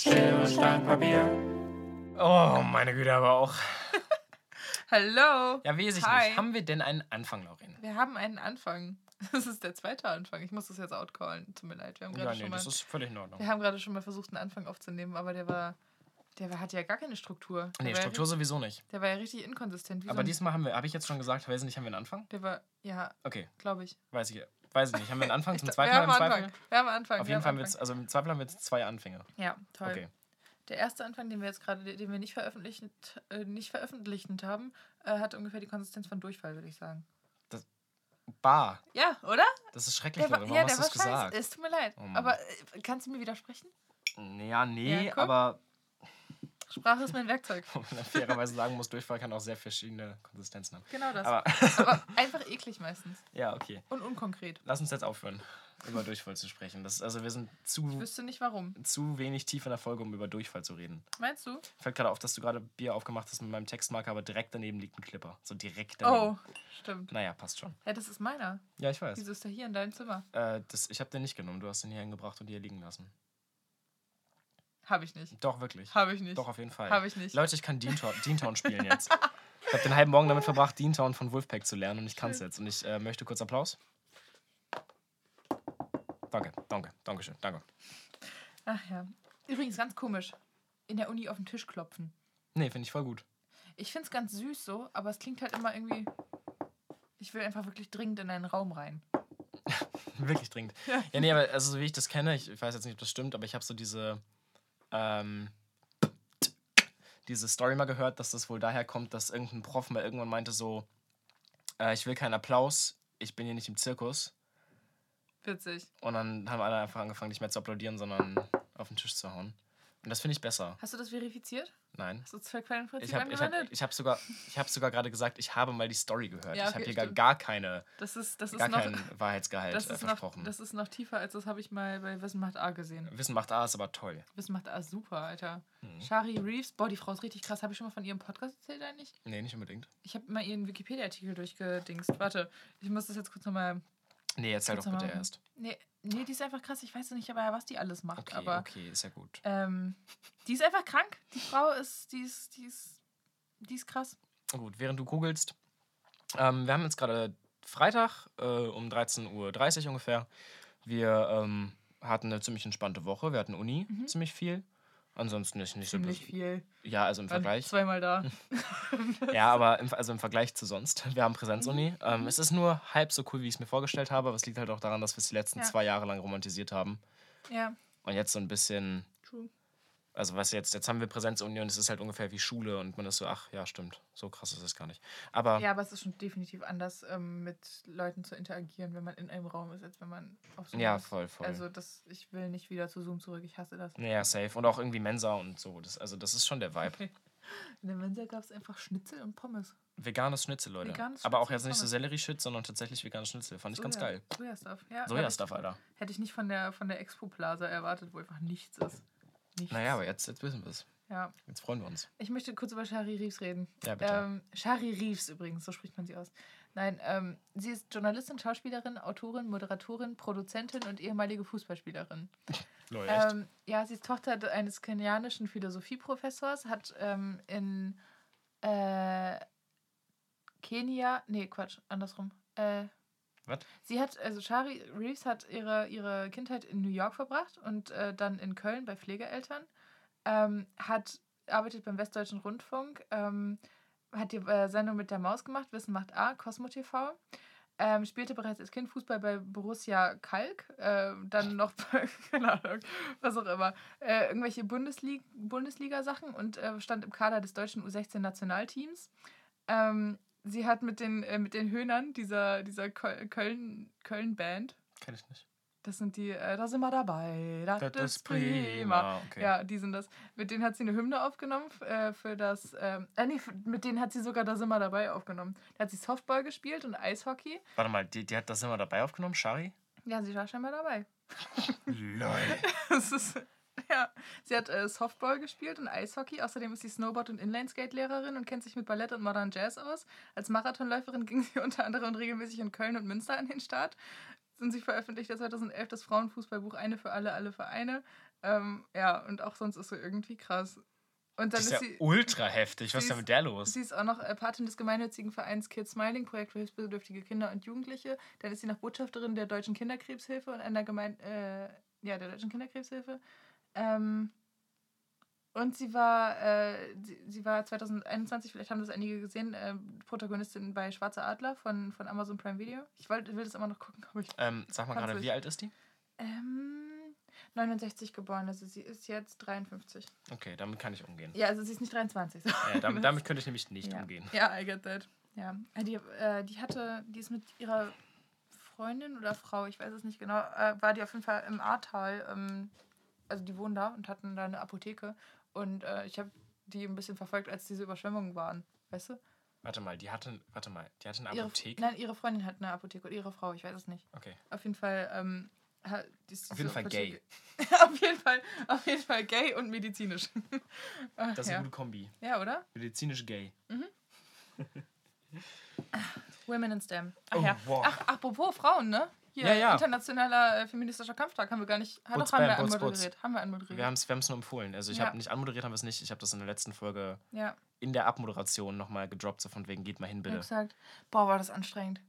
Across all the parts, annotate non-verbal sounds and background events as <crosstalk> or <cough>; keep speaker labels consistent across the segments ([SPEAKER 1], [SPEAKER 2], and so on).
[SPEAKER 1] Schere, Stein, Papier. Oh, meine Güte, aber auch. <laughs>
[SPEAKER 2] Hallo.
[SPEAKER 1] Ja, weiß ich
[SPEAKER 2] Hi.
[SPEAKER 1] nicht. Haben wir denn einen Anfang, Laurin?
[SPEAKER 2] Wir haben einen Anfang. <laughs> Das ist der zweite Anfang. Ich muss das jetzt outcallen. Tut mir leid. Wir haben
[SPEAKER 1] Ja,
[SPEAKER 2] gerade
[SPEAKER 1] nee,
[SPEAKER 2] schon mal,
[SPEAKER 1] das ist völlig in Ordnung.
[SPEAKER 2] wir haben gerade schon mal versucht, einen Anfang aufzunehmen, aber der war, der war, hatte ja gar keine Struktur. Der
[SPEAKER 1] Nee,
[SPEAKER 2] war
[SPEAKER 1] Struktur
[SPEAKER 2] Ja,
[SPEAKER 1] sowieso nicht.
[SPEAKER 2] der war ja richtig inkonsistent. Wie
[SPEAKER 1] Aber
[SPEAKER 2] so
[SPEAKER 1] diesmal haben wir, habe ich jetzt schon gesagt, weiß ich nicht, haben wir einen Anfang?
[SPEAKER 2] der war, ja,
[SPEAKER 1] Okay,
[SPEAKER 2] glaube ich.
[SPEAKER 1] weiß ich, weiß ich nicht. Haben wir einen <laughs> Anfang zum zweiten
[SPEAKER 2] wir
[SPEAKER 1] Mal im
[SPEAKER 2] haben einen
[SPEAKER 1] Zweifel?
[SPEAKER 2] Anfang. Wir haben einen Anfang.
[SPEAKER 1] Auf
[SPEAKER 2] wir
[SPEAKER 1] jeden
[SPEAKER 2] haben
[SPEAKER 1] Fall wird es, also im Zweifel haben wir jetzt zwei Anfänge.
[SPEAKER 2] Ja, toll.
[SPEAKER 1] Okay.
[SPEAKER 2] Der erste Anfang, den wir jetzt gerade, den wir nicht veröffentlicht, äh, nicht veröffentlicht haben, äh, hat ungefähr die Konsistenz von Durchfall, würde ich sagen.
[SPEAKER 1] Bah,
[SPEAKER 2] Ja, oder?
[SPEAKER 1] das ist schrecklich, Leute. Warum
[SPEAKER 2] ja,
[SPEAKER 1] hast du das
[SPEAKER 2] scheiße.
[SPEAKER 1] gesagt?
[SPEAKER 2] Es tut mir leid.
[SPEAKER 1] Oh
[SPEAKER 2] aber äh, kannst du mir widersprechen?
[SPEAKER 1] Ja, nee,
[SPEAKER 2] Ja,
[SPEAKER 1] aber
[SPEAKER 2] Sprache ist mein Werkzeug. <laughs>
[SPEAKER 1] wo man fairerweise sagen muss, Durchfall kann auch sehr verschiedene Konsistenzen haben.
[SPEAKER 2] Genau das.
[SPEAKER 1] Aber
[SPEAKER 2] Aber <laughs> einfach eklig meistens.
[SPEAKER 1] ja, okay.
[SPEAKER 2] Und unkonkret.
[SPEAKER 1] Lass uns jetzt aufhören, über Durchfall zu sprechen. Das, also wir sind
[SPEAKER 2] Ich
[SPEAKER 1] zu,
[SPEAKER 2] wüsste nicht warum.
[SPEAKER 1] zu wenig tief in der Folge, um über Durchfall zu reden.
[SPEAKER 2] Meinst du?
[SPEAKER 1] Fällt gerade auf, dass du gerade Bier aufgemacht hast mit meinem Textmarker, aber direkt daneben liegt ein Clipper. So direkt daneben.
[SPEAKER 2] Oh, stimmt.
[SPEAKER 1] Naja, passt schon.
[SPEAKER 2] Ja, das ist meiner.
[SPEAKER 1] Ja, ich weiß.
[SPEAKER 2] Wieso ist der hier in deinem Zimmer?
[SPEAKER 1] Äh, das, ich habe den nicht genommen. Du hast den hier hingebracht und hier liegen lassen.
[SPEAKER 2] Habe ich nicht.
[SPEAKER 1] Doch, wirklich.
[SPEAKER 2] Habe ich nicht.
[SPEAKER 1] Doch, auf jeden Fall.
[SPEAKER 2] Habe ich nicht.
[SPEAKER 1] Leute, ich kann Deantown, <laughs> Deantown spielen jetzt. Ich habe den halben Morgen damit verbracht, Deantown von Wolfpack zu lernen und ich kann es jetzt. Und ich äh, möchte kurz Applaus. Danke, danke, danke schön, danke.
[SPEAKER 2] Ach ja. Übrigens ganz komisch. In der Uni auf den Tisch klopfen.
[SPEAKER 1] Nee, finde ich voll gut.
[SPEAKER 2] Ich finde es ganz süß so, aber es klingt halt immer irgendwie. Ich will einfach wirklich dringend in einen Raum rein. <laughs>
[SPEAKER 1] Wirklich dringend.
[SPEAKER 2] Ja.
[SPEAKER 1] Ja, nee, aber also so wie ich das kenne, ich weiß jetzt nicht, ob das stimmt, aber ich habe so diese, ähm, diese Story mal gehört, dass das wohl daher kommt, dass irgendein Prof mal irgendwann meinte so, äh, ich will keinen Applaus, ich bin hier nicht im Zirkus.
[SPEAKER 2] Witzig.
[SPEAKER 1] Und dann haben alle einfach angefangen, nicht mehr zu applaudieren, sondern auf den Tisch zu hauen. Und das finde ich besser.
[SPEAKER 2] Hast du das verifiziert?
[SPEAKER 1] Nein.
[SPEAKER 2] Hast du das Quellenprinzip
[SPEAKER 1] Ich habe ich hab,
[SPEAKER 2] angewendet?
[SPEAKER 1] ich hab sogar, ich hab sogar gerade gesagt, ich habe mal die Story gehört.
[SPEAKER 2] Ja,
[SPEAKER 1] ich habe
[SPEAKER 2] okay,
[SPEAKER 1] hier gar,
[SPEAKER 2] stimmt.
[SPEAKER 1] gar, keine,
[SPEAKER 2] Das ist, das ist
[SPEAKER 1] gar
[SPEAKER 2] noch.
[SPEAKER 1] keinen Wahrheitsgehalt
[SPEAKER 2] Das
[SPEAKER 1] äh,
[SPEAKER 2] ist, noch,
[SPEAKER 1] versprochen.
[SPEAKER 2] das ist noch tiefer, als das habe ich mal bei Wissen macht A gesehen.
[SPEAKER 1] Wissen macht A ist aber toll.
[SPEAKER 2] Wissen macht A super, Alter.
[SPEAKER 1] Mhm.
[SPEAKER 2] Shari Reeves, boah, die Frau ist richtig krass. Habe ich schon mal von ihrem Podcast erzählt eigentlich?
[SPEAKER 1] Nee, nicht unbedingt.
[SPEAKER 2] Ich habe mal ihren Wikipedia-Artikel durchgedingst. Warte, ich muss das jetzt kurz nochmal.
[SPEAKER 1] Nee, erzähl doch bitte
[SPEAKER 2] machen.
[SPEAKER 1] erst.
[SPEAKER 2] Nee, nee, die ist einfach krass. Ich weiß nicht, aber was die alles macht.
[SPEAKER 1] Okay,
[SPEAKER 2] aber
[SPEAKER 1] okay, ist ja gut.
[SPEAKER 2] ähm, die ist einfach krank. Die Frau ist, die ist, die ist, die ist krass.
[SPEAKER 1] Gut, während du googelst, ähm, wir haben jetzt gerade Freitag äh, um 13.30 Uhr ungefähr. Wir ähm, hatten eine ziemlich entspannte Woche. Wir hatten Uni ziemlich viel. Ansonsten ist nicht
[SPEAKER 2] Mhm. Ziemlich
[SPEAKER 1] so.
[SPEAKER 2] viel.
[SPEAKER 1] Ja, also im Vergleich.
[SPEAKER 2] Zweimal da. <laughs>
[SPEAKER 1] Ja, aber im, also im Vergleich zu sonst. Wir haben Präsenzuni.
[SPEAKER 2] Mhm.
[SPEAKER 1] Ähm, es ist nur halb so cool, wie ich es mir vorgestellt habe, aber es liegt halt auch daran, dass wir es die letzten
[SPEAKER 2] Ja.
[SPEAKER 1] zwei Jahre lang romantisiert haben.
[SPEAKER 2] ja,
[SPEAKER 1] Und jetzt so ein bisschen,
[SPEAKER 2] true.
[SPEAKER 1] Also was jetzt, jetzt haben wir Präsenzuni und es ist halt ungefähr wie Schule und man ist so, ach ja, stimmt, so krass ist es gar nicht. Aber
[SPEAKER 2] Ja, aber es ist schon definitiv anders, ähm, mit Leuten zu interagieren, wenn man in einem Raum ist, als wenn man auf Zoom
[SPEAKER 1] ja, voll, voll.
[SPEAKER 2] Also das, ich will nicht wieder zu Zoom zurück. Ich hasse das.
[SPEAKER 1] ja, safe. Und auch irgendwie Mensa und so. Das, also das ist schon der Vibe.
[SPEAKER 2] Okay. <laughs> In der Mensa gab es einfach Schnitzel und Pommes.
[SPEAKER 1] Veganes Schnitzel, Leute.
[SPEAKER 2] Veganes
[SPEAKER 1] aber auch
[SPEAKER 2] Schnitzel
[SPEAKER 1] jetzt nicht so. Sellerie-Shit, sondern tatsächlich veganes Schnitzel. Fand ich ganz
[SPEAKER 2] Soja-
[SPEAKER 1] geil.
[SPEAKER 2] Sojastuff. Ja,
[SPEAKER 1] Sojastuff, Alter.
[SPEAKER 2] Hätte ich nicht von der, von der Expo Plaza erwartet, wo einfach nichts ist. Nichts.
[SPEAKER 1] Naja, aber jetzt, jetzt wissen wir es.
[SPEAKER 2] Ja.
[SPEAKER 1] Jetzt freuen wir uns.
[SPEAKER 2] Ich möchte kurz über Shari Reeves reden.
[SPEAKER 1] Ja, bitte.
[SPEAKER 2] Ähm, Shari Reeves übrigens, so spricht man sie aus. Nein, ähm, sie ist Journalistin, Schauspielerin, Autorin, Moderatorin, Produzentin und ehemalige Fußballspielerin. <laughs>
[SPEAKER 1] Lol?
[SPEAKER 2] Ähm, ja, sie ist Tochter eines kenianischen Philosophieprofessors, hat ähm, in äh, Kenia, nee, Quatsch, andersrum. Äh,
[SPEAKER 1] Was?
[SPEAKER 2] Sie hat, also Shari Reeves hat ihre, ihre Kindheit in New York verbracht und äh, dann in Köln bei Pflegeeltern. Ähm, hat, arbeitet beim Westdeutschen Rundfunk, ähm, hat die äh, Sendung mit der Maus gemacht, Wissen macht A, Cosmo TV. Ähm, spielte bereits als Kind Fußball bei Borussia Kalk, äh, dann noch <laughs> bei, keine Ahnung, was auch immer, äh, irgendwelche Bundesliga- Bundesliga-Sachen und äh, stand im Kader des deutschen U16-Nationalteams. Ähm, sie hat mit den, äh, mit den Höhnern dieser, dieser Köl- Köln, Köln-Band,
[SPEAKER 1] Kenn ich nicht.
[SPEAKER 2] das sind die, äh, da sind wir dabei, das,
[SPEAKER 1] Das
[SPEAKER 2] ist prima.
[SPEAKER 1] Okay.
[SPEAKER 2] Ja, die sind das. Mit denen hat sie eine Hymne aufgenommen äh, für das. Ähm, äh, nee, mit denen hat sie sogar Da sind wir dabei aufgenommen. Da hat sie Softball gespielt und Eishockey.
[SPEAKER 1] Warte mal, die, die hat das immer dabei aufgenommen, Shari?
[SPEAKER 2] Ja, sie war scheinbar dabei. <laughs>
[SPEAKER 1] Lol. <laughs>
[SPEAKER 2] Das ist, <laughs> ja, sie hat äh, Softball gespielt und Eishockey. Außerdem ist sie Snowboard- und Inlineskate-Lehrerin und kennt sich mit Ballett und Modern Jazz aus. Als Marathonläuferin <laughs> ging sie unter anderem regelmäßig in Köln und Münster an den Start. Und sie veröffentlichte 2011 das Frauenfußballbuch Eine für alle, alle Vereine. Ähm, ja, und auch sonst ist sie irgendwie krass. Und dann
[SPEAKER 1] Die
[SPEAKER 2] ist,
[SPEAKER 1] ist ja
[SPEAKER 2] sie.
[SPEAKER 1] ultra heftig. Was ist denn mit der los?
[SPEAKER 2] Sie ist auch noch äh, Patin des gemeinnützigen Vereins Kids Smiling, Projekt für hilfsbedürftige Kinder und Jugendliche. Dann ist sie noch Botschafterin der Deutschen Kinderkrebshilfe und einer Gemein äh, ja, der Deutschen Kinderkrebshilfe. Ähm, und sie war, äh, sie, sie war 2021, vielleicht haben das einige gesehen, äh, Protagonistin bei Schwarzer Adler von, von Amazon Prime Video. Ich wollt, will das immer noch gucken, aber ich.
[SPEAKER 1] Ähm, sag mal gerade, wie alt ist die?
[SPEAKER 2] Ähm, 69 geboren, also sie ist jetzt 53.
[SPEAKER 1] Okay, damit kann ich umgehen.
[SPEAKER 2] Ja, also sie ist nicht 23. so.
[SPEAKER 1] Ja, damit, <laughs> damit könnte ich nämlich nicht
[SPEAKER 2] ja.
[SPEAKER 1] umgehen.
[SPEAKER 2] Ja, I get that. Ja. Äh, Die, äh, die hatte, die ist mit ihrer Freundin oder Frau, ich weiß es nicht genau, äh, war die auf jeden Fall im Ahrtal. Ähm, also die wohnen da und hatten da eine Apotheke. Und äh, ich habe die ein bisschen verfolgt, als diese Überschwemmungen waren. Weißt du?
[SPEAKER 1] Warte mal, die hatte, warte mal, die hatte eine
[SPEAKER 2] Ihre,
[SPEAKER 1] Apotheke?
[SPEAKER 2] nein, ihre Freundin hat eine Apotheke oder ihre Frau, ich weiß es nicht.
[SPEAKER 1] Okay.
[SPEAKER 2] Auf jeden Fall. Ähm, ist
[SPEAKER 1] Auf jeden Fall gay.
[SPEAKER 2] Apotheke- <laughs> auf jeden Fall, auf jeden Fall gay und medizinisch. <laughs> Ach,
[SPEAKER 1] Das ist
[SPEAKER 2] ja.
[SPEAKER 1] eine gute Kombi.
[SPEAKER 2] ja, oder?
[SPEAKER 1] Medizinisch gay. <laughs>
[SPEAKER 2] Women in STEM. Ach
[SPEAKER 1] Oh,
[SPEAKER 2] ja.
[SPEAKER 1] wow.
[SPEAKER 2] Ach, apropos Frauen, ne? Hier,
[SPEAKER 1] Ja, ja.
[SPEAKER 2] internationaler äh, feministischer Kampftag haben wir gar nicht. Hat
[SPEAKER 1] Butz,
[SPEAKER 2] doch, haben wir
[SPEAKER 1] butz,
[SPEAKER 2] anmoderiert.
[SPEAKER 1] butz.
[SPEAKER 2] Haben wir anmoderiert.
[SPEAKER 1] Wir haben es wir haben's nur empfohlen. Also ich
[SPEAKER 2] Ja.
[SPEAKER 1] habe nicht anmoderiert, haben wir es nicht. Ich habe das in der letzten Folge
[SPEAKER 2] ja,
[SPEAKER 1] in der Abmoderation nochmal gedroppt, so von wegen, geht mal hin,
[SPEAKER 2] ich
[SPEAKER 1] bitte.
[SPEAKER 2] hab gesagt, boah, war das anstrengend.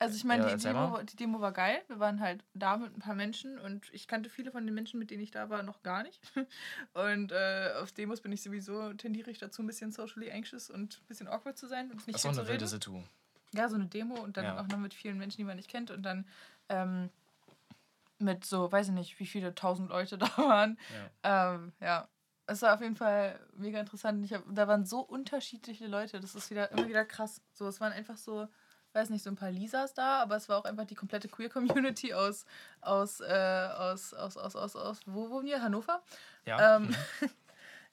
[SPEAKER 2] Also ich meine,
[SPEAKER 1] Ja,
[SPEAKER 2] die, Demo, die Demo war geil. Wir waren halt da mit ein paar Menschen und ich kannte viele von den Menschen, mit denen ich da war, noch gar nicht. <laughs> Und äh, auf Demos bin ich sowieso, tendiere ich dazu, ein bisschen socially anxious und ein bisschen awkward zu sein und nicht
[SPEAKER 1] Das ist
[SPEAKER 2] viel zu
[SPEAKER 1] eine wilde. Situ.
[SPEAKER 2] Ja, so eine Demo und dann
[SPEAKER 1] Ja.
[SPEAKER 2] auch noch mit vielen Menschen, die man nicht kennt und dann ähm, mit so, weiß ich nicht, wie viele tausend Leute <laughs> da waren.
[SPEAKER 1] Ja.
[SPEAKER 2] Ähm, ja, es war auf jeden Fall mega interessant. Ich hab, da waren so unterschiedliche Leute, das ist wieder immer wieder krass. So, es waren einfach so, weiß nicht, so ein paar Lisas da, aber es war auch einfach die komplette Queer-Community aus, aus, äh, aus, aus, aus, aus, aus, wo wohnen wir? Hannover?
[SPEAKER 1] Ja.
[SPEAKER 2] Ähm, <laughs>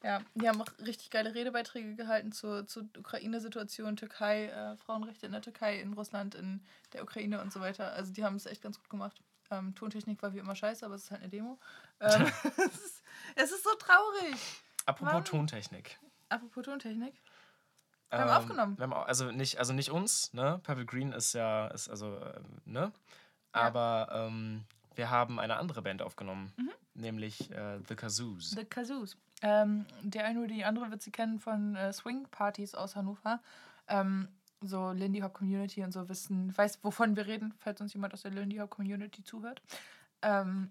[SPEAKER 2] ja, die haben auch richtig geile Redebeiträge gehalten zur, zur Ukraine-Situation, Türkei, äh, Frauenrechte in der Türkei, in Russland, in der Ukraine und so weiter. Also die haben es echt ganz gut gemacht. Ähm, Tontechnik war wie immer scheiße, aber es ist halt eine Demo. Ähm, <laughs> <laughs> es, ist, es ist so traurig.
[SPEAKER 1] Apropos
[SPEAKER 2] Mann.
[SPEAKER 1] Tontechnik.
[SPEAKER 2] Apropos Tontechnik. Wir haben aufgenommen.
[SPEAKER 1] Wir haben, also, nicht, also nicht uns, ne? Purple Green ist ja, ist also, ähm, ne? Aber ähm, wir haben eine andere Band aufgenommen,
[SPEAKER 2] Mhm.
[SPEAKER 1] nämlich äh, The Kazoos.
[SPEAKER 2] The Kazoos. Ähm, der eine oder die andere wird sie kennen von äh, Swing-Partys aus Hannover. Ähm, so Lindy Hop Community und so wissen, weiß, wovon wir reden, falls uns jemand aus der Lindy Hop Community zuhört. Ähm,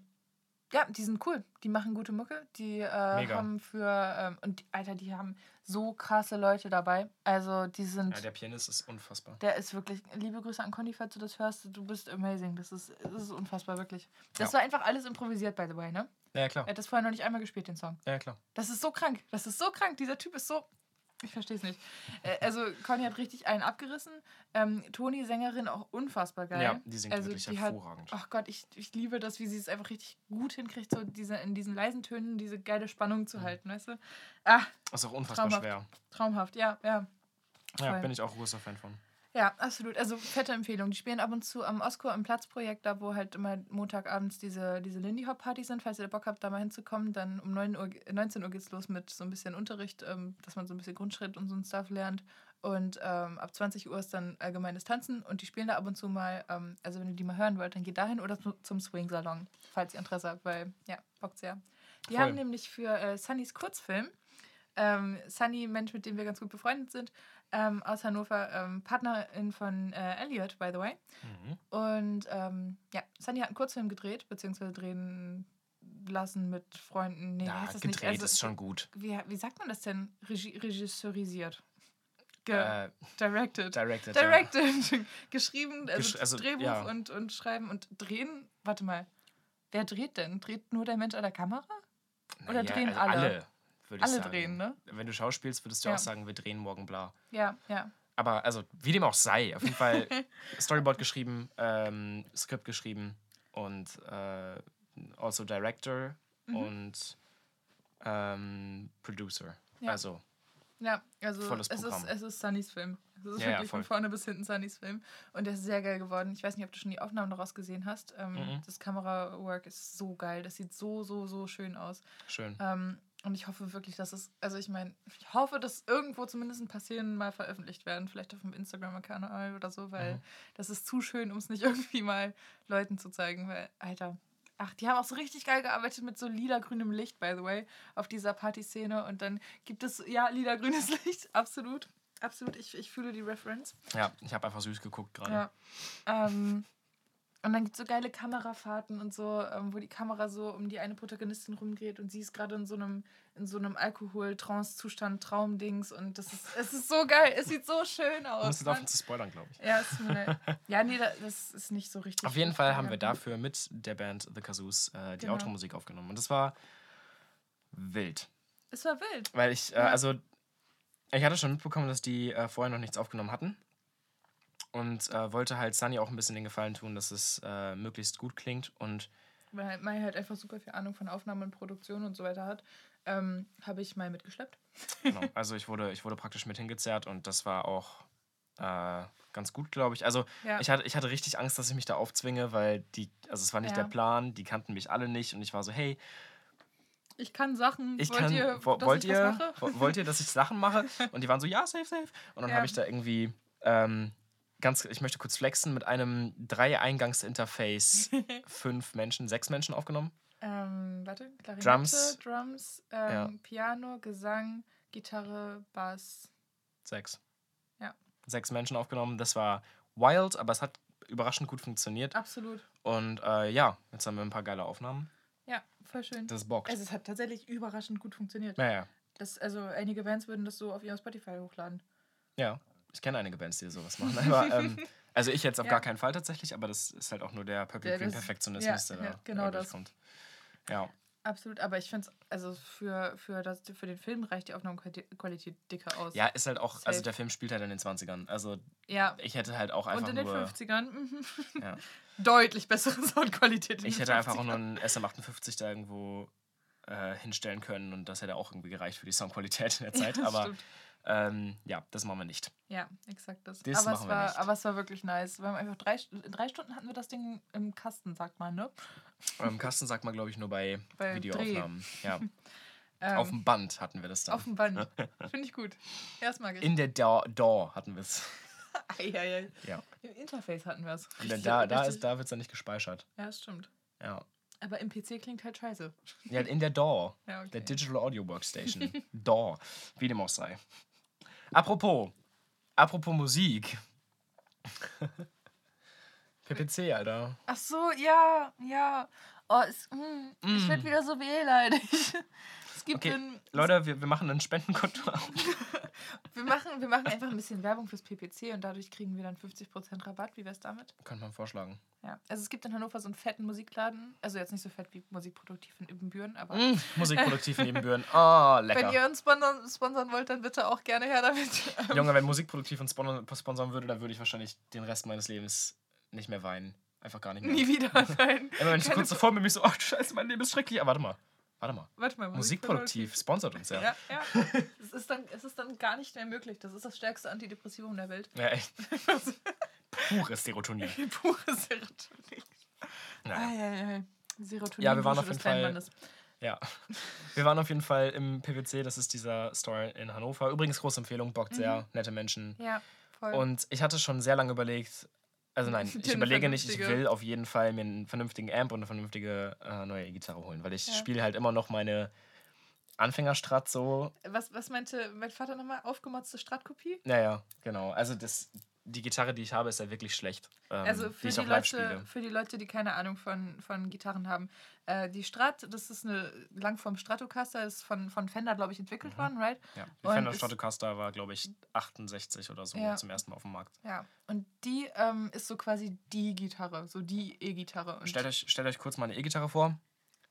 [SPEAKER 2] ja, die sind cool. Die machen gute Mucke. Die äh, haben für, ähm, und die, Alter, die haben so krasse Leute dabei. Also, die sind.
[SPEAKER 1] Ja, der Pianist ist unfassbar.
[SPEAKER 2] Der ist wirklich, liebe Grüße an Conny, falls du das hörst. Du bist amazing. Das ist, das ist unfassbar, wirklich. Das
[SPEAKER 1] Ja.
[SPEAKER 2] war einfach alles improvisiert, by the way, ne?
[SPEAKER 1] Ja, klar.
[SPEAKER 2] Er hat das vorher noch nicht einmal gespielt, den Song.
[SPEAKER 1] Ja, klar.
[SPEAKER 2] Das ist so krank. Das ist so krank. Dieser Typ ist so. Ich verstehe es nicht. Also, Conny hat richtig einen abgerissen. Ähm, Toni, Sängerin, auch unfassbar geil.
[SPEAKER 1] Ja, die singt
[SPEAKER 2] Also,
[SPEAKER 1] wirklich
[SPEAKER 2] die
[SPEAKER 1] hervorragend.
[SPEAKER 2] Ach Gott, ich, ich liebe das, wie sie es einfach richtig gut hinkriegt, so diese, in diesen leisen Tönen diese geile Spannung
[SPEAKER 1] Mhm.
[SPEAKER 2] zu halten, weißt du? Ah,
[SPEAKER 1] ist auch unfassbar
[SPEAKER 2] traumhaft.
[SPEAKER 1] schwer.
[SPEAKER 2] traumhaft, ja, ja.
[SPEAKER 1] Ja,
[SPEAKER 2] Voll.
[SPEAKER 1] bin ich auch großer Fan von.
[SPEAKER 2] Ja, absolut. Also fette Empfehlung. Die spielen ab und zu am Osco im Platzprojekt, da wo halt immer Montagabends diese, diese Lindy Hop Partys sind. Falls ihr da Bock habt, da mal hinzukommen, dann um 9 Uhr, 19 Uhr geht's los mit so ein bisschen Unterricht, ähm, dass man so ein bisschen Grundschritt und so ein Stuff lernt. Und ähm, ab 20 Uhr ist dann allgemeines Tanzen und die spielen da ab und zu mal. Ähm, also wenn ihr die mal hören wollt, dann geht dahin oder zu- zum Swing Salon, falls ihr Interesse habt, weil ja, bockt sehr. Die
[SPEAKER 1] Voll.
[SPEAKER 2] haben nämlich für äh, Sunnys Kurzfilm ähm, Sunny, Mensch, mit dem wir ganz gut befreundet sind, ähm, aus Hannover, ähm, Partnerin von äh, Elliot, by the way.
[SPEAKER 1] Mhm.
[SPEAKER 2] Und ähm, ja, Sunny hat einen Kurzfilm gedreht, beziehungsweise drehen lassen mit Freunden. Nee,
[SPEAKER 1] Ja, gedreht
[SPEAKER 2] nicht. Also,
[SPEAKER 1] ist schon gut.
[SPEAKER 2] Wie, wie sagt man das denn? Regi regisseurisiert. Ge
[SPEAKER 1] Äh,
[SPEAKER 2] directed.
[SPEAKER 1] directed. ja.
[SPEAKER 2] Directed. <laughs> Geschrieben, also,
[SPEAKER 1] Gesch- also,
[SPEAKER 2] Drehbuch
[SPEAKER 1] ja.
[SPEAKER 2] und, und Schreiben und Drehen. Warte mal. Wer dreht denn? Dreht nur der Mensch an der Kamera? Oder
[SPEAKER 1] Naja,
[SPEAKER 2] drehen
[SPEAKER 1] also
[SPEAKER 2] alle?
[SPEAKER 1] alle würde ich
[SPEAKER 2] Alle
[SPEAKER 1] sagen.
[SPEAKER 2] drehen, ne?
[SPEAKER 1] Wenn du schauspielst, würdest du
[SPEAKER 2] Ja.
[SPEAKER 1] auch sagen, wir drehen morgen bla.
[SPEAKER 2] Ja, ja.
[SPEAKER 1] Aber also, wie dem auch sei, auf jeden Fall <laughs> Storyboard geschrieben, ähm, Skript geschrieben und äh, also Director
[SPEAKER 2] Mhm.
[SPEAKER 1] und ähm, Producer.
[SPEAKER 2] Ja.
[SPEAKER 1] Also,
[SPEAKER 2] Ja, also
[SPEAKER 1] Volles
[SPEAKER 2] es ist, es ist Sunnys Film. Es ist
[SPEAKER 1] Ja, ja,
[SPEAKER 2] wirklich
[SPEAKER 1] voll.
[SPEAKER 2] von vorne bis hinten Sunnys Film. Und der ist sehr geil geworden. Ich weiß nicht, ob du schon die Aufnahmen daraus gesehen hast. Ähm,
[SPEAKER 1] Mhm.
[SPEAKER 2] Das Kamerawork ist so geil. Das sieht so, so, so schön aus.
[SPEAKER 1] schön.
[SPEAKER 2] Ähm, und ich hoffe wirklich, dass es, also ich meine, ich hoffe, dass irgendwo zumindest ein paar Szenen mal veröffentlicht werden. Vielleicht auf dem Instagram-Kanal oder so, weil
[SPEAKER 1] Mhm.
[SPEAKER 2] das ist zu schön, um es nicht <laughs> irgendwie mal Leuten zu zeigen. Weil, Alter, Ach, die haben auch so richtig geil gearbeitet mit so lila-grünem Licht, by the way, auf dieser Partyszene. Und dann gibt es, ja, lila-grünes <laughs> Licht, absolut. Absolut, ich, ich fühle die Reference.
[SPEAKER 1] Ja, ich habe einfach süß geguckt gerade.
[SPEAKER 2] Ja. Ähm, und dann gibt es so geile Kamerafahrten und so, ähm, wo die Kamera so um die eine Protagonistin rumdreht und sie ist gerade in so einem, in so einem Alkohol-Trance-Zustand, Traumdings und das ist, es ist so geil, es sieht so schön aus.
[SPEAKER 1] Du musst
[SPEAKER 2] Mann.
[SPEAKER 1] aufhören zu spoilern, glaube ich.
[SPEAKER 2] Ja, ist mir ja, nee, da- das ist nicht so richtig.
[SPEAKER 1] Auf jeden. Fall haben wir dafür mit der Band The Kazoos äh, die
[SPEAKER 2] Genau.
[SPEAKER 1] Outro-Musik aufgenommen. Und das war wild.
[SPEAKER 2] Es war wild.
[SPEAKER 1] Weil ich, äh,
[SPEAKER 2] Ja.
[SPEAKER 1] also, ich hatte schon mitbekommen, dass die äh, vorher noch nichts aufgenommen hatten. Und äh, wollte halt Sunny auch ein bisschen den Gefallen tun, dass es äh, möglichst gut klingt. Und
[SPEAKER 2] Weil halt Mai halt einfach super viel Ahnung von Aufnahmen und Produktion und so weiter hat, ähm, habe ich Mai mitgeschleppt.
[SPEAKER 1] genau, <laughs> also ich wurde, ich wurde praktisch mit hingezerrt und das war auch äh, ganz gut, glaube ich. Also
[SPEAKER 2] Ja.
[SPEAKER 1] ich, hatte, ich hatte richtig Angst, dass ich mich da aufzwinge, weil die, also es war nicht
[SPEAKER 2] Ja.
[SPEAKER 1] der Plan, die kannten mich alle nicht und ich war so, hey,
[SPEAKER 2] Ich kann Sachen.
[SPEAKER 1] ich
[SPEAKER 2] wollt
[SPEAKER 1] kann,
[SPEAKER 2] ihr,
[SPEAKER 1] wo,
[SPEAKER 2] dass
[SPEAKER 1] wollt,
[SPEAKER 2] ich
[SPEAKER 1] ihr, wollt ihr, dass ich Sachen mache? Und die waren so, ja, safe, safe. Und dann
[SPEAKER 2] Ja.
[SPEAKER 1] habe ich da irgendwie ähm, ganz, ich möchte kurz flexen, mit einem Drei-Eingangs-Interface <laughs> fünf Menschen, sechs Menschen aufgenommen.
[SPEAKER 2] Ähm, warte, Klarinette,
[SPEAKER 1] Drums.
[SPEAKER 2] Drums, ähm,
[SPEAKER 1] Ja.
[SPEAKER 2] Piano, Gesang, Gitarre, Bass.
[SPEAKER 1] Sechs.
[SPEAKER 2] Ja.
[SPEAKER 1] Sechs Menschen aufgenommen. Das war wild, aber es hat überraschend gut funktioniert.
[SPEAKER 2] Absolut.
[SPEAKER 1] Und äh, ja, jetzt haben wir ein paar geile Aufnahmen.
[SPEAKER 2] Ja, voll schön.
[SPEAKER 1] Das bockt.
[SPEAKER 2] also es hat tatsächlich überraschend gut funktioniert.
[SPEAKER 1] Naja,
[SPEAKER 2] Das, also einige Bands würden das so auf ihrem Spotify hochladen.
[SPEAKER 1] ja. Ich kenne einige Bands, die sowas machen. <laughs> Aber, ähm, also ich jetzt auf
[SPEAKER 2] Ja.
[SPEAKER 1] gar keinen Fall tatsächlich, aber das ist halt auch nur der Purple Green Perfektionismus,
[SPEAKER 2] ja,
[SPEAKER 1] der
[SPEAKER 2] ja,
[SPEAKER 1] da
[SPEAKER 2] genau das.
[SPEAKER 1] Ja.
[SPEAKER 2] Absolut, aber ich finde es, also für, für, das, für den Film reicht die Aufnahmequalität dicker aus.
[SPEAKER 1] Ja, ist halt auch, also
[SPEAKER 2] Safe.
[SPEAKER 1] der Film spielt halt in den 20ern. Also
[SPEAKER 2] Ja,
[SPEAKER 1] ich hätte halt auch
[SPEAKER 2] und
[SPEAKER 1] einfach
[SPEAKER 2] in den
[SPEAKER 1] nur.
[SPEAKER 2] 50ern mhm.
[SPEAKER 1] Ja. <laughs>
[SPEAKER 2] deutlich bessere Soundqualität. in
[SPEAKER 1] Ich
[SPEAKER 2] den
[SPEAKER 1] hätte einfach auch
[SPEAKER 2] 50ern.
[SPEAKER 1] nur einen SM58 da irgendwo äh, hinstellen können und das hätte auch irgendwie gereicht für die Soundqualität in der <laughs> Zeit.
[SPEAKER 2] Ja,
[SPEAKER 1] aber ähm, ja, das machen wir nicht.
[SPEAKER 2] Ja, exakt das.
[SPEAKER 1] Das
[SPEAKER 2] aber, es war,
[SPEAKER 1] nicht.
[SPEAKER 2] aber es war wirklich nice. Wir haben einfach drei, drei Stunden hatten wir das Ding im Kasten, sagt man, ne? <laughs>
[SPEAKER 1] Im Kasten sagt man, glaube ich, nur bei,
[SPEAKER 2] Bei
[SPEAKER 1] Videoaufnahmen. Ja. <laughs>
[SPEAKER 2] Ähm,
[SPEAKER 1] Auf dem Band hatten wir das dann.
[SPEAKER 2] auf dem Band. Finde ich gut. Ich.
[SPEAKER 1] In der DAW, DAW hatten wir es. Ja.
[SPEAKER 2] Im Interface hatten wir es.
[SPEAKER 1] Da, da, ist, da wird es dann nicht gespeichert.
[SPEAKER 2] Ja, das stimmt.
[SPEAKER 1] Ja.
[SPEAKER 2] Aber im PC klingt halt scheiße.
[SPEAKER 1] ja in der DAW. <laughs>
[SPEAKER 2] Ja, okay.
[SPEAKER 1] Der Digital Audio Workstation. DAW. Wie dem auch sei. Apropos. Apropos Musik. <laughs> PPC, Alter.
[SPEAKER 2] Ach so, ja, ja. Oh, es, mm, ich werde wieder so wehleidig. Es gibt
[SPEAKER 1] Okay,
[SPEAKER 2] einen,
[SPEAKER 1] Leute, wir, wir machen ein Spendenkonto auf. <laughs>
[SPEAKER 2] wir, machen, wir machen einfach ein bisschen Werbung fürs PPC und dadurch kriegen wir dann 50% Rabatt. Wie wär's damit?
[SPEAKER 1] Könnte man vorschlagen.
[SPEAKER 2] Ja. Also es gibt in Hannover so einen fetten Musikladen. Also jetzt nicht so fett wie Musikproduktiv in Ibbenbüren, aber
[SPEAKER 1] Mm, Musikproduktiv nebenbüren. <laughs> Ah,
[SPEAKER 2] wenn
[SPEAKER 1] lecker.
[SPEAKER 2] ihr uns sponsern, sponsern wollt, dann bitte auch gerne her damit. <laughs>
[SPEAKER 1] Junge, wenn Musikproduktiv uns sponsern würde, dann würde ich wahrscheinlich den Rest meines Lebens nicht mehr weinen. Einfach gar nicht mehr.
[SPEAKER 2] Nie wieder. Nein.
[SPEAKER 1] Immer wenn ich kurz davor bin, bin ich so, ach scheiße, mein Leben ist schrecklich. Aber warte mal. Warte mal.
[SPEAKER 2] Warte mal,
[SPEAKER 1] Musikproduktiv sponsert uns ja.
[SPEAKER 2] Ja, ja. es, ist dann, es ist dann gar nicht mehr möglich. Das ist das stärkste Antidepressivum der Welt.
[SPEAKER 1] Ja, echt. <laughs> Pures Serotonin. <laughs>
[SPEAKER 2] Pure Serotonin.
[SPEAKER 1] Naja.
[SPEAKER 2] Serotonin.
[SPEAKER 1] Ja, wir waren auf jeden Fall-. Ja. Wir waren auf jeden Fall im PPC, das ist dieser Store in Hannover. Übrigens, große Empfehlung, bockt sehr, nette Menschen.
[SPEAKER 2] Ja, voll.
[SPEAKER 1] Und ich hatte schon sehr lange überlegt, also nein, <laughs> ich überlege nicht, ich will auf jeden Fall mir einen vernünftigen Amp und eine vernünftige äh, neue E-Gitarre holen, weil ich
[SPEAKER 2] Ja.
[SPEAKER 1] spiele halt immer noch meine Anfängerstrat so.
[SPEAKER 2] was, was meinte mein Vater nochmal? Aufgemotzte Strattkopie?
[SPEAKER 1] Naja, genau. Also das, die Gitarre, die ich habe, ist ja wirklich schlecht. Ähm,
[SPEAKER 2] Also
[SPEAKER 1] die
[SPEAKER 2] für die,
[SPEAKER 1] live
[SPEAKER 2] Leute,
[SPEAKER 1] spiele.
[SPEAKER 2] für die Leute, die keine Ahnung von, von Gitarren haben. Äh, die Strat, das ist eine Langform Stratocaster, ist von, von Fender, glaube ich, entwickelt worden, right?
[SPEAKER 1] Ja, die
[SPEAKER 2] Und
[SPEAKER 1] Fender Stratocaster war, glaube ich, 68 oder so
[SPEAKER 2] Ja.
[SPEAKER 1] zum ersten Mal auf dem Markt.
[SPEAKER 2] Ja. Und die ähm, ist so quasi die Gitarre, so die E-Gitarre.
[SPEAKER 1] Stellt euch, stellt euch kurz mal eine E-Gitarre vor.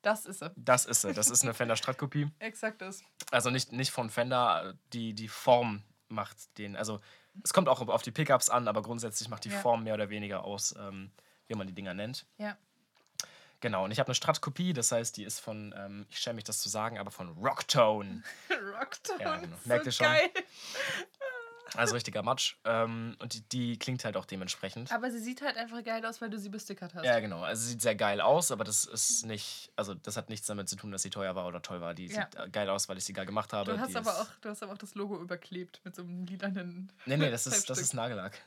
[SPEAKER 2] das ist sie.
[SPEAKER 1] Das ist sie. Das ist eine Fender Strat-Kopie. <laughs>
[SPEAKER 2] Exakt das.
[SPEAKER 1] Also nicht, nicht von Fender, die, die Form macht den. Also es kommt auch auf die Pickups an, aber grundsätzlich macht die
[SPEAKER 2] Ja.
[SPEAKER 1] Form mehr oder weniger aus, ähm, wie man die Dinger nennt.
[SPEAKER 2] Ja.
[SPEAKER 1] Genau, und ich habe eine Strat-Kopie, das heißt, die ist von, ähm, ich schäme mich das zu sagen, aber von Rocktone. <laughs>
[SPEAKER 2] Rocktone.
[SPEAKER 1] Ja, genau. Merkt
[SPEAKER 2] so
[SPEAKER 1] ihr schon?
[SPEAKER 2] geil.
[SPEAKER 1] Also richtiger Matsch. Ähm, und die, die klingt halt auch dementsprechend.
[SPEAKER 2] Aber sie sieht halt einfach geil aus, weil du sie bestickert hast.
[SPEAKER 1] Ja, genau. Also sieht sehr geil aus, aber das ist nicht, also das hat nichts damit zu tun, dass sie teuer war oder toll war. Die
[SPEAKER 2] Ja.
[SPEAKER 1] sieht äh, geil aus, weil ich sie geil gemacht habe.
[SPEAKER 2] Du hast,
[SPEAKER 1] die
[SPEAKER 2] aber auch, du hast aber auch das Logo überklebt mit so einem lilanen.
[SPEAKER 1] Nee, nee, das <laughs> ist, das ist Nagellack.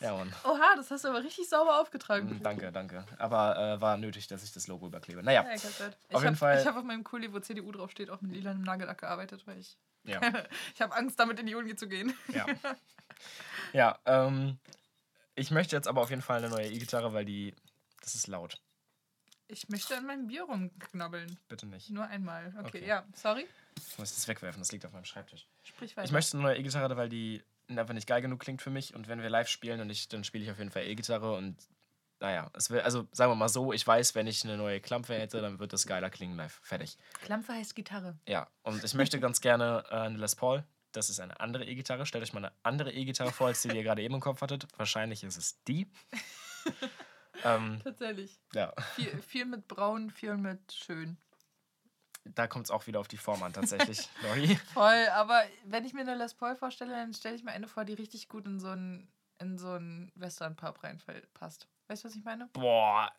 [SPEAKER 1] Ja, Mann.
[SPEAKER 2] Oha, das hast du aber richtig sauber aufgetragen.
[SPEAKER 1] Mm, Danke, danke. Aber äh, war nötig, dass ich das Logo überklebe. Naja,
[SPEAKER 2] Ja.
[SPEAKER 1] Auf
[SPEAKER 2] ich
[SPEAKER 1] jeden
[SPEAKER 2] hab,
[SPEAKER 1] Fall-
[SPEAKER 2] Ich habe auf meinem Kuli, wo CDU draufsteht, auch mit lilanem Nagellack gearbeitet, weil ich.
[SPEAKER 1] ja. <laughs>
[SPEAKER 2] ich habe Angst, damit in die Uni zu gehen.
[SPEAKER 1] Ja. Ja, ähm, ich möchte jetzt aber auf jeden Fall eine neue E-Gitarre, weil die. Das ist laut.
[SPEAKER 2] Ich möchte an meinem Bier rumknabbeln.
[SPEAKER 1] Bitte nicht.
[SPEAKER 2] Nur einmal. Okay,
[SPEAKER 1] Okay.
[SPEAKER 2] ja, sorry.
[SPEAKER 1] Ich muss das wegwerfen, das liegt auf meinem Schreibtisch.
[SPEAKER 2] Sprich weiter.
[SPEAKER 1] Ich möchte eine neue E-Gitarre, weil die einfach nicht geil genug klingt für mich. Und wenn wir live spielen und ich, dann spiele ich auf jeden Fall E-Gitarre und naja, es will, also sagen wir mal so, ich weiß, wenn ich eine neue Klampfe hätte, dann wird das geiler klingen live. Fertig.
[SPEAKER 2] Klampfe heißt Gitarre.
[SPEAKER 1] Ja, und ich möchte ganz gerne äh, eine Les Paul. Das ist eine andere E-Gitarre. Stellt euch mal eine andere E-Gitarre vor, als die, die ihr gerade eben im Kopf hattet. Wahrscheinlich ist es die. <laughs> ähm,
[SPEAKER 2] Tatsächlich.
[SPEAKER 1] ja,
[SPEAKER 2] Viel, viel mit braun, viel mit schön.
[SPEAKER 1] Da kommt es auch wieder auf die Form an, tatsächlich. <laughs> Lori.
[SPEAKER 2] Voll, aber wenn ich mir eine Les Paul vorstelle, dann stelle ich mir eine vor, die richtig gut in so einen, in so einen Western-Pub reinpasst. Weißt du, was ich meine?
[SPEAKER 1] Boah.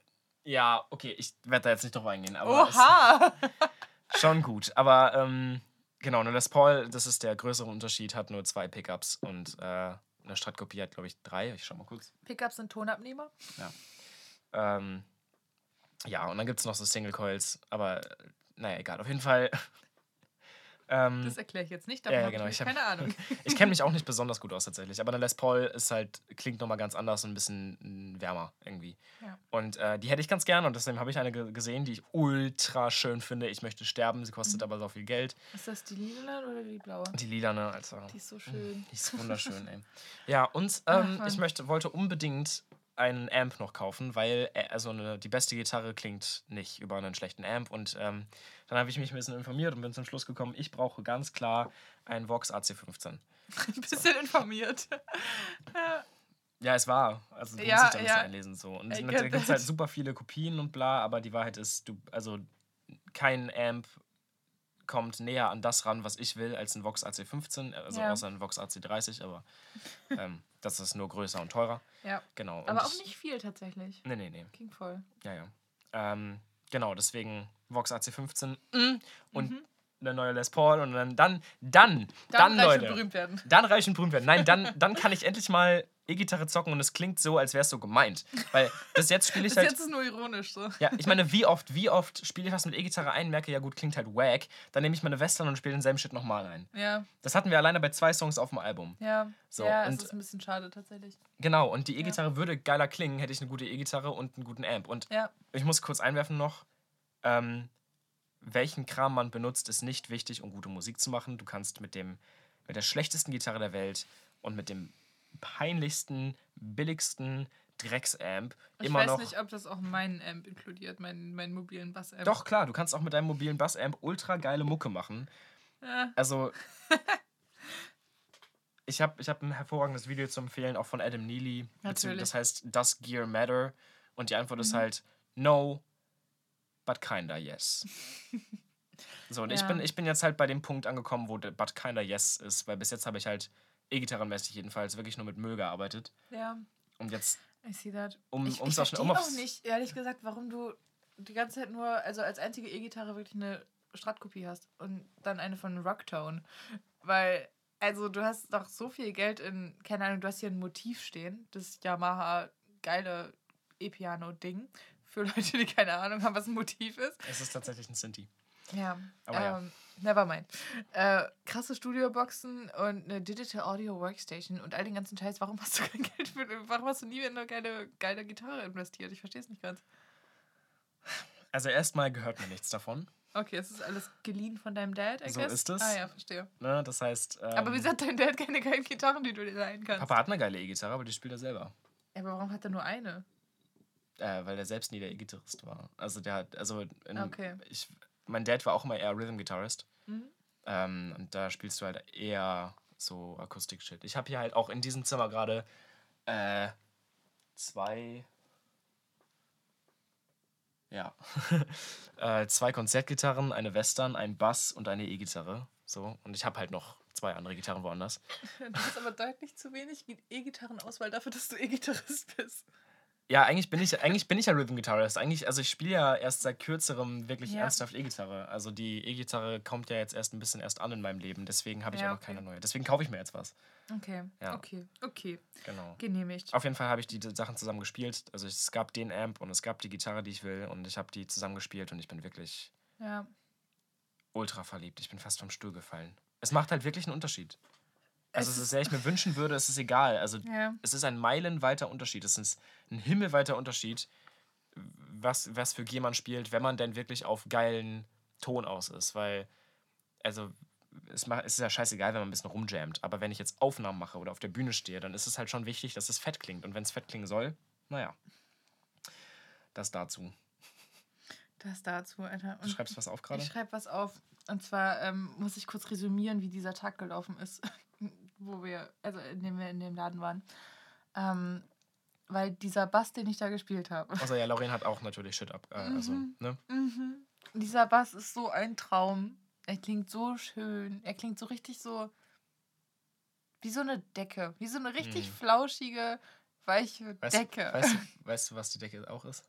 [SPEAKER 1] Ja, okay, ich werde da jetzt nicht drauf eingehen. Aber
[SPEAKER 2] Oha! <laughs>
[SPEAKER 1] Schon gut, aber ähm, genau, eine Les Paul, das ist der größere Unterschied, hat nur zwei Pickups und äh, eine Strat-Kopie hat, glaube ich, drei. Ich schau mal kurz.
[SPEAKER 2] Pickups sind Tonabnehmer.
[SPEAKER 1] Ähm, ja, und dann gibt es noch so Single Coils, aber naja, egal. Auf jeden Fall. <laughs> ähm,
[SPEAKER 2] Das erkläre ich jetzt nicht,
[SPEAKER 1] Ja,
[SPEAKER 2] davon
[SPEAKER 1] ja,
[SPEAKER 2] habe
[SPEAKER 1] genau,
[SPEAKER 2] ich
[SPEAKER 1] hab-
[SPEAKER 2] keine Ahnung. <laughs>
[SPEAKER 1] ich kenne mich auch nicht <laughs> besonders gut aus tatsächlich, aber eine Les Paul ist halt, klingt nochmal ganz anders und ein bisschen mm, wärmer irgendwie.
[SPEAKER 2] Ja.
[SPEAKER 1] Und äh, die hätte ich ganz gern und deswegen habe ich eine ge gesehen, die ich ultra schön finde. Ich möchte sterben, sie
[SPEAKER 2] Mhm.
[SPEAKER 1] kostet aber so viel Geld.
[SPEAKER 2] Ist das die lila oder die blaue?
[SPEAKER 1] Die lilane, Alter.
[SPEAKER 2] Die ist so schön.
[SPEAKER 1] Die ist wunderschön, ey. Ja, und
[SPEAKER 2] Ach,
[SPEAKER 1] ähm,
[SPEAKER 2] Mann.
[SPEAKER 1] ich möchte, wollte unbedingt einen Amp noch kaufen, weil äh, also eine, die beste Gitarre klingt nicht über einen schlechten Amp. Und ähm, dann habe ich mich ein bisschen informiert und bin zum Schluss gekommen, ich brauche ganz klar einen Vox AC15.
[SPEAKER 2] Ein bisschen informiert. <laughs>
[SPEAKER 1] Ja, es war. Also du
[SPEAKER 2] Ja,
[SPEAKER 1] musst dich da
[SPEAKER 2] ja.
[SPEAKER 1] so einlesen. So. Und
[SPEAKER 2] get
[SPEAKER 1] da gibt es halt super viele Kopien und bla, aber die Wahrheit ist, du, also kein Amp kommt näher an das ran, was ich will, als ein Vox AC15, also
[SPEAKER 2] Ja.
[SPEAKER 1] außer ein Vox AC30, aber ähm, <laughs> das ist nur größer und teurer.
[SPEAKER 2] Ja,
[SPEAKER 1] Genau. und
[SPEAKER 2] aber auch
[SPEAKER 1] ich-
[SPEAKER 2] nicht viel tatsächlich.
[SPEAKER 1] Nee, nee, nee.
[SPEAKER 2] Ging voll.
[SPEAKER 1] Ja, ja. Ähm, genau, deswegen Vox AC15 mm, und
[SPEAKER 2] Mhm.
[SPEAKER 1] eine neue Les Paul und dann, dann, dann,
[SPEAKER 2] Dann,
[SPEAKER 1] dann, Leute.
[SPEAKER 2] berühmt werden.
[SPEAKER 1] Dann reich und berühmt werden. Nein, dann, dann kann ich endlich mal E-Gitarre zocken und es klingt so, als wäre es so gemeint. Weil bis jetzt spiele <laughs> ich
[SPEAKER 2] Bis
[SPEAKER 1] halt.
[SPEAKER 2] jetzt ist nur ironisch so.
[SPEAKER 1] Ja, ich meine, wie oft, wie oft spiele ich was mit E-Gitarre ein, merke, ja gut, klingt halt wack. Dann nehme ich meine Western und spiele denselben Shit nochmal ein.
[SPEAKER 2] Ja,
[SPEAKER 1] Das hatten wir alleine bei zwei Songs auf dem Album.
[SPEAKER 2] ja.
[SPEAKER 1] So,
[SPEAKER 2] ja,
[SPEAKER 1] und-
[SPEAKER 2] ist ein bisschen schade tatsächlich.
[SPEAKER 1] Genau, und die E-Gitarre würde geiler klingen, hätte ich eine gute E-Gitarre und einen guten Amp. Und
[SPEAKER 2] Ja,
[SPEAKER 1] ich muss kurz einwerfen noch, ähm, welchen Kram man benutzt, ist nicht wichtig, um gute Musik zu machen. Du kannst mit dem, mit der schlechtesten Gitarre der Welt und mit dem peinlichsten, billigsten Drecksamp
[SPEAKER 2] ich
[SPEAKER 1] immer
[SPEAKER 2] weiß
[SPEAKER 1] noch.
[SPEAKER 2] nicht, ob das auch meinen Amp inkludiert, meinen, meinen mobilen Bass-Amp.
[SPEAKER 1] Doch, klar, du kannst auch mit deinem mobilen Bassamp ultra geile Mucke machen.
[SPEAKER 2] Ja,
[SPEAKER 1] Also. <laughs> Ich habe ich hab ein hervorragendes Video zu empfehlen, auch von Adam Neely.
[SPEAKER 2] Natürlich.
[SPEAKER 1] Das heißt Does Gear Matter? Und die Antwort ist
[SPEAKER 2] Mhm.
[SPEAKER 1] halt No, but kinda yes. <laughs> So, und ich,
[SPEAKER 2] Ja.
[SPEAKER 1] bin, ich bin jetzt halt bei dem Punkt angekommen, wo but kinda yes ist, weil bis jetzt habe ich halt E-Gitarrenmäßig jedenfalls wirklich nur mit Müll gearbeitet.
[SPEAKER 2] ja,
[SPEAKER 1] Und jetzt,
[SPEAKER 2] I see that.
[SPEAKER 1] um
[SPEAKER 2] ich
[SPEAKER 1] um's
[SPEAKER 2] ich verstehe
[SPEAKER 1] um
[SPEAKER 2] auch nicht, ehrlich gesagt, warum du die ganze Zeit nur, also als einzige E-Gitarre wirklich eine Strat-Kopie hast und dann eine von Rocktone. Weil, also du hast doch so viel Geld in, keine Ahnung, du hast hier ein Motiv stehen, das Yamaha geile E-Piano-Ding. Für <laughs> Leute, die keine Ahnung haben, was ein Motiv ist.
[SPEAKER 1] Es ist tatsächlich ein Sinti.
[SPEAKER 2] Ja,
[SPEAKER 1] Aber ja.
[SPEAKER 2] ähm, never mind. Äh, krasse Studioboxen und eine Digital Audio Workstation und all den ganzen Scheiß. Warum hast du kein Geld für, warum hast du nie in eine geile, geile Gitarre investiert? Ich verstehe es nicht ganz.
[SPEAKER 1] Also erstmal gehört mir nichts davon.
[SPEAKER 2] Okay, es ist alles geliehen von deinem Dad, I
[SPEAKER 1] So
[SPEAKER 2] guess?
[SPEAKER 1] ist es.
[SPEAKER 2] Ah ja, verstehe.
[SPEAKER 1] Ne? Das heißt. Ähm,
[SPEAKER 2] aber wieso hat dein Dad keine geilen Gitarren, die du dir leihen kannst?
[SPEAKER 1] Papa hat eine geile E-Gitarre, aber die spielt er selber.
[SPEAKER 2] Ja, aber warum hat er nur eine?
[SPEAKER 1] Äh, weil er selbst nie der E-Gitarrist war. Also der hat, also in,
[SPEAKER 2] Okay.
[SPEAKER 1] ich, mein Dad war auch immer eher Rhythm-Gitarrist.
[SPEAKER 2] Mhm.
[SPEAKER 1] Ähm, und da spielst du halt eher so Akustik-Shit. Ich habe hier halt auch in diesem Zimmer gerade äh, zwei. Ja. <laughs> äh, zwei Konzertgitarren, eine Western, ein Bass und eine E-Gitarre. So. Und ich habe halt noch zwei andere Gitarren woanders. <laughs>
[SPEAKER 2] Du hast aber deutlich zu wenig E-Gitarrenauswahl dafür, dass du E-Gitarrist bist.
[SPEAKER 1] Ja, eigentlich bin ich, eigentlich bin ich ja Rhythm Guitarist. Eigentlich, also ich spiele ja erst seit kürzerem wirklich
[SPEAKER 2] Ja.
[SPEAKER 1] ernsthaft E-Gitarre. Also die E-Gitarre kommt ja jetzt erst ein bisschen erst an in meinem Leben. Deswegen habe ich
[SPEAKER 2] Ja,
[SPEAKER 1] auch noch
[SPEAKER 2] okay.
[SPEAKER 1] keine neue. Deswegen kaufe ich mir jetzt was.
[SPEAKER 2] Okay,
[SPEAKER 1] Ja.
[SPEAKER 2] okay, okay.
[SPEAKER 1] Genau.
[SPEAKER 2] Genehmigt.
[SPEAKER 1] Auf jeden Fall habe ich die Sachen zusammen gespielt. Also es gab den Amp und es gab die Gitarre, die ich will. Und ich habe die zusammen gespielt und ich bin wirklich
[SPEAKER 2] Ja.
[SPEAKER 1] ultra verliebt. Ich bin fast vom Stuhl gefallen. Es macht halt wirklich einen Unterschied. Also
[SPEAKER 2] Es ist-
[SPEAKER 1] sehr ich mir wünschen würde, es ist egal. Also
[SPEAKER 2] Ja.
[SPEAKER 1] es ist ein meilenweiter Unterschied. Es ist ein himmelweiter Unterschied, was, was für G man spielt, wenn man denn wirklich auf geilen Ton aus ist. Weil, also, es, macht, es ist ja scheißegal, wenn man ein bisschen rumjammt. Aber wenn ich jetzt Aufnahmen mache oder auf der Bühne stehe, dann ist es halt schon wichtig, dass es fett klingt. Und wenn es fett klingen soll, naja. Das dazu.
[SPEAKER 2] Das dazu, Alter.
[SPEAKER 1] Du
[SPEAKER 2] Und
[SPEAKER 1] schreibst was auf gerade?
[SPEAKER 2] Ich schreibe was auf. Und zwar ähm, muss ich kurz resümieren, wie dieser Tag gelaufen ist, wo wir, also in dem wir in dem Laden waren. Ähm, weil dieser Bass, den ich da gespielt habe.
[SPEAKER 1] Also ja, Lauren hat auch natürlich Shit ab. Äh, also,
[SPEAKER 2] Mhm.
[SPEAKER 1] ne?
[SPEAKER 2] Mhm. Dieser Bass ist so ein Traum. Er klingt so schön. Er klingt so richtig so wie so eine Decke. Wie so eine richtig
[SPEAKER 1] Mhm.
[SPEAKER 2] flauschige, weiche
[SPEAKER 1] Weißt,
[SPEAKER 2] Decke.
[SPEAKER 1] Weißt, <laughs> weißt du, was die Decke auch ist?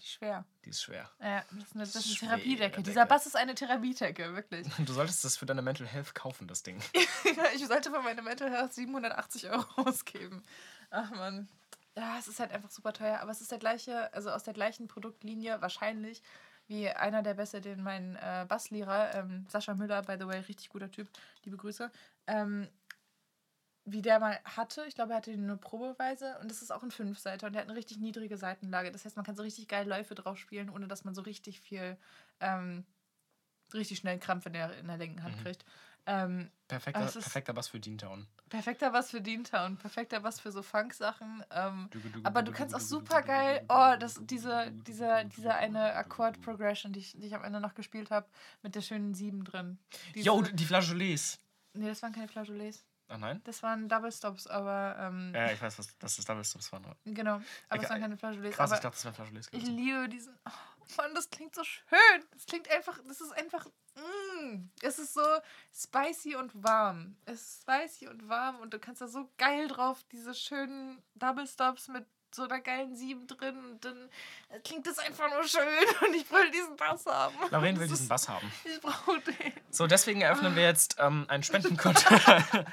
[SPEAKER 2] Die ist schwer.
[SPEAKER 1] Die ist schwer.
[SPEAKER 2] Ja, das ist eine, das ist eine Therapiedecke.
[SPEAKER 1] Decke.
[SPEAKER 2] Dieser Bass ist eine Therapiedecke, wirklich. <laughs>
[SPEAKER 1] Du solltest das für deine Mental Health kaufen, das Ding. <laughs>
[SPEAKER 2] ich sollte für meine Mental Health 780 Euro <laughs> ausgeben. Ach man. Ja, es ist halt einfach super teuer, aber es ist der gleiche, also aus der gleichen Produktlinie wahrscheinlich wie einer der Beste, den mein äh, Basslehrer, ähm, Sascha Müller, by the way, richtig guter Typ, liebe Grüße, ähm, wie der mal hatte. Ich glaube, er hatte den nur probeweise und das ist auch ein Fünfseiter und der hat eine richtig niedrige Seitenlage. Das heißt, man kann so richtig geil Läufe drauf spielen, ohne dass man so richtig viel, ähm, richtig schnell Krampf in der, in der linken Hand
[SPEAKER 1] Mhm.
[SPEAKER 2] kriegt. Ähm,
[SPEAKER 1] Perfekter, perfekter Bass für Deantown.
[SPEAKER 2] Perfekter was für Deantown, perfekter was für so Funk-Sachen. Ähm, aber du kannst auch super geil, oh, das, diese, diese, diese eine Akkord-Progression, die ich, die ich am Ende noch gespielt habe, mit der schönen Sieben drin. Diese,
[SPEAKER 1] Yo, die Flageolets.
[SPEAKER 2] nee, das waren keine Flageolets.
[SPEAKER 1] Ach nein?
[SPEAKER 2] Das waren Double Stops, aber, ähm,
[SPEAKER 1] Ja, ich weiß, dass das Double Stops waren.
[SPEAKER 2] genau. Aber es waren keine Flageolets.
[SPEAKER 1] Krass, ich dachte, das wären Flageolets
[SPEAKER 2] ich liebe diesen, oh, Mann, das klingt so schön. Das klingt einfach, das ist einfach, mm, es ist so spicy und warm. Es ist spicy und warm und du kannst da so geil drauf, diese schönen Double Stops mit so einer geilen Sieben drin und dann klingt das einfach nur schön <laughs> und ich will diesen Bass haben.
[SPEAKER 1] Lauren will diesen Bass haben. <laughs>
[SPEAKER 2] Ich brauche den.
[SPEAKER 1] So, deswegen eröffnen wir jetzt ähm, ein Spendenkonto. <laughs>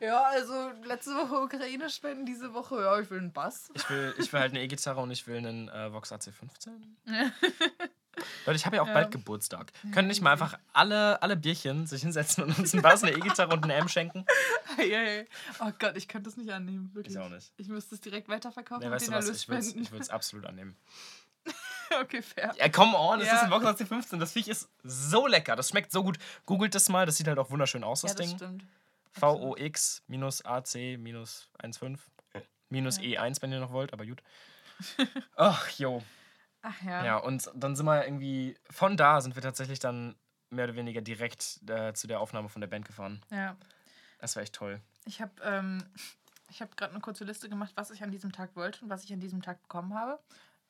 [SPEAKER 2] Ja, also letzte Woche Ukraine spenden, diese Woche, ja, ich will einen Bass.
[SPEAKER 1] ich, will, ich will halt eine E-Gitarre und ich will einen äh, Vox AC15. Leute, ich habe ja auch
[SPEAKER 2] Ja.
[SPEAKER 1] bald Geburtstag. Können nicht mal einfach alle, alle Bierchen sich hinsetzen und uns einen Bass, eine E-Gitarre und einen Amp schenken? <laughs>
[SPEAKER 2] Hey, hey. Oh Gott, ich könnte das nicht annehmen, wirklich.
[SPEAKER 1] Ich auch nicht.
[SPEAKER 2] Ich müsste es direkt weiterverkaufen
[SPEAKER 1] Nee,
[SPEAKER 2] und
[SPEAKER 1] weißt
[SPEAKER 2] den
[SPEAKER 1] du was?
[SPEAKER 2] Erlös
[SPEAKER 1] Ich würde es absolut annehmen. <laughs>
[SPEAKER 2] okay, fair.
[SPEAKER 1] Ja, come on, das
[SPEAKER 2] Ja.
[SPEAKER 1] ist ein Vox AC15. Das Viech ist so lecker. Das schmeckt so gut. Googelt das mal, das sieht halt auch wunderschön aus, das
[SPEAKER 2] ja, das
[SPEAKER 1] Ding.
[SPEAKER 2] stimmt.
[SPEAKER 1] VOX-AC-15 minus E1, wenn ihr noch wollt, aber gut. <laughs> Ach, jo.
[SPEAKER 2] Ach ja.
[SPEAKER 1] Ja, und dann sind wir irgendwie, von da sind wir tatsächlich dann mehr oder weniger direkt äh, zu der Aufnahme von der Band gefahren.
[SPEAKER 2] ja.
[SPEAKER 1] Das war echt toll.
[SPEAKER 2] Ich habe ähm, <laughs> ich hab gerade eine kurze Liste gemacht, was ich an diesem Tag wollte und was ich an diesem Tag bekommen habe,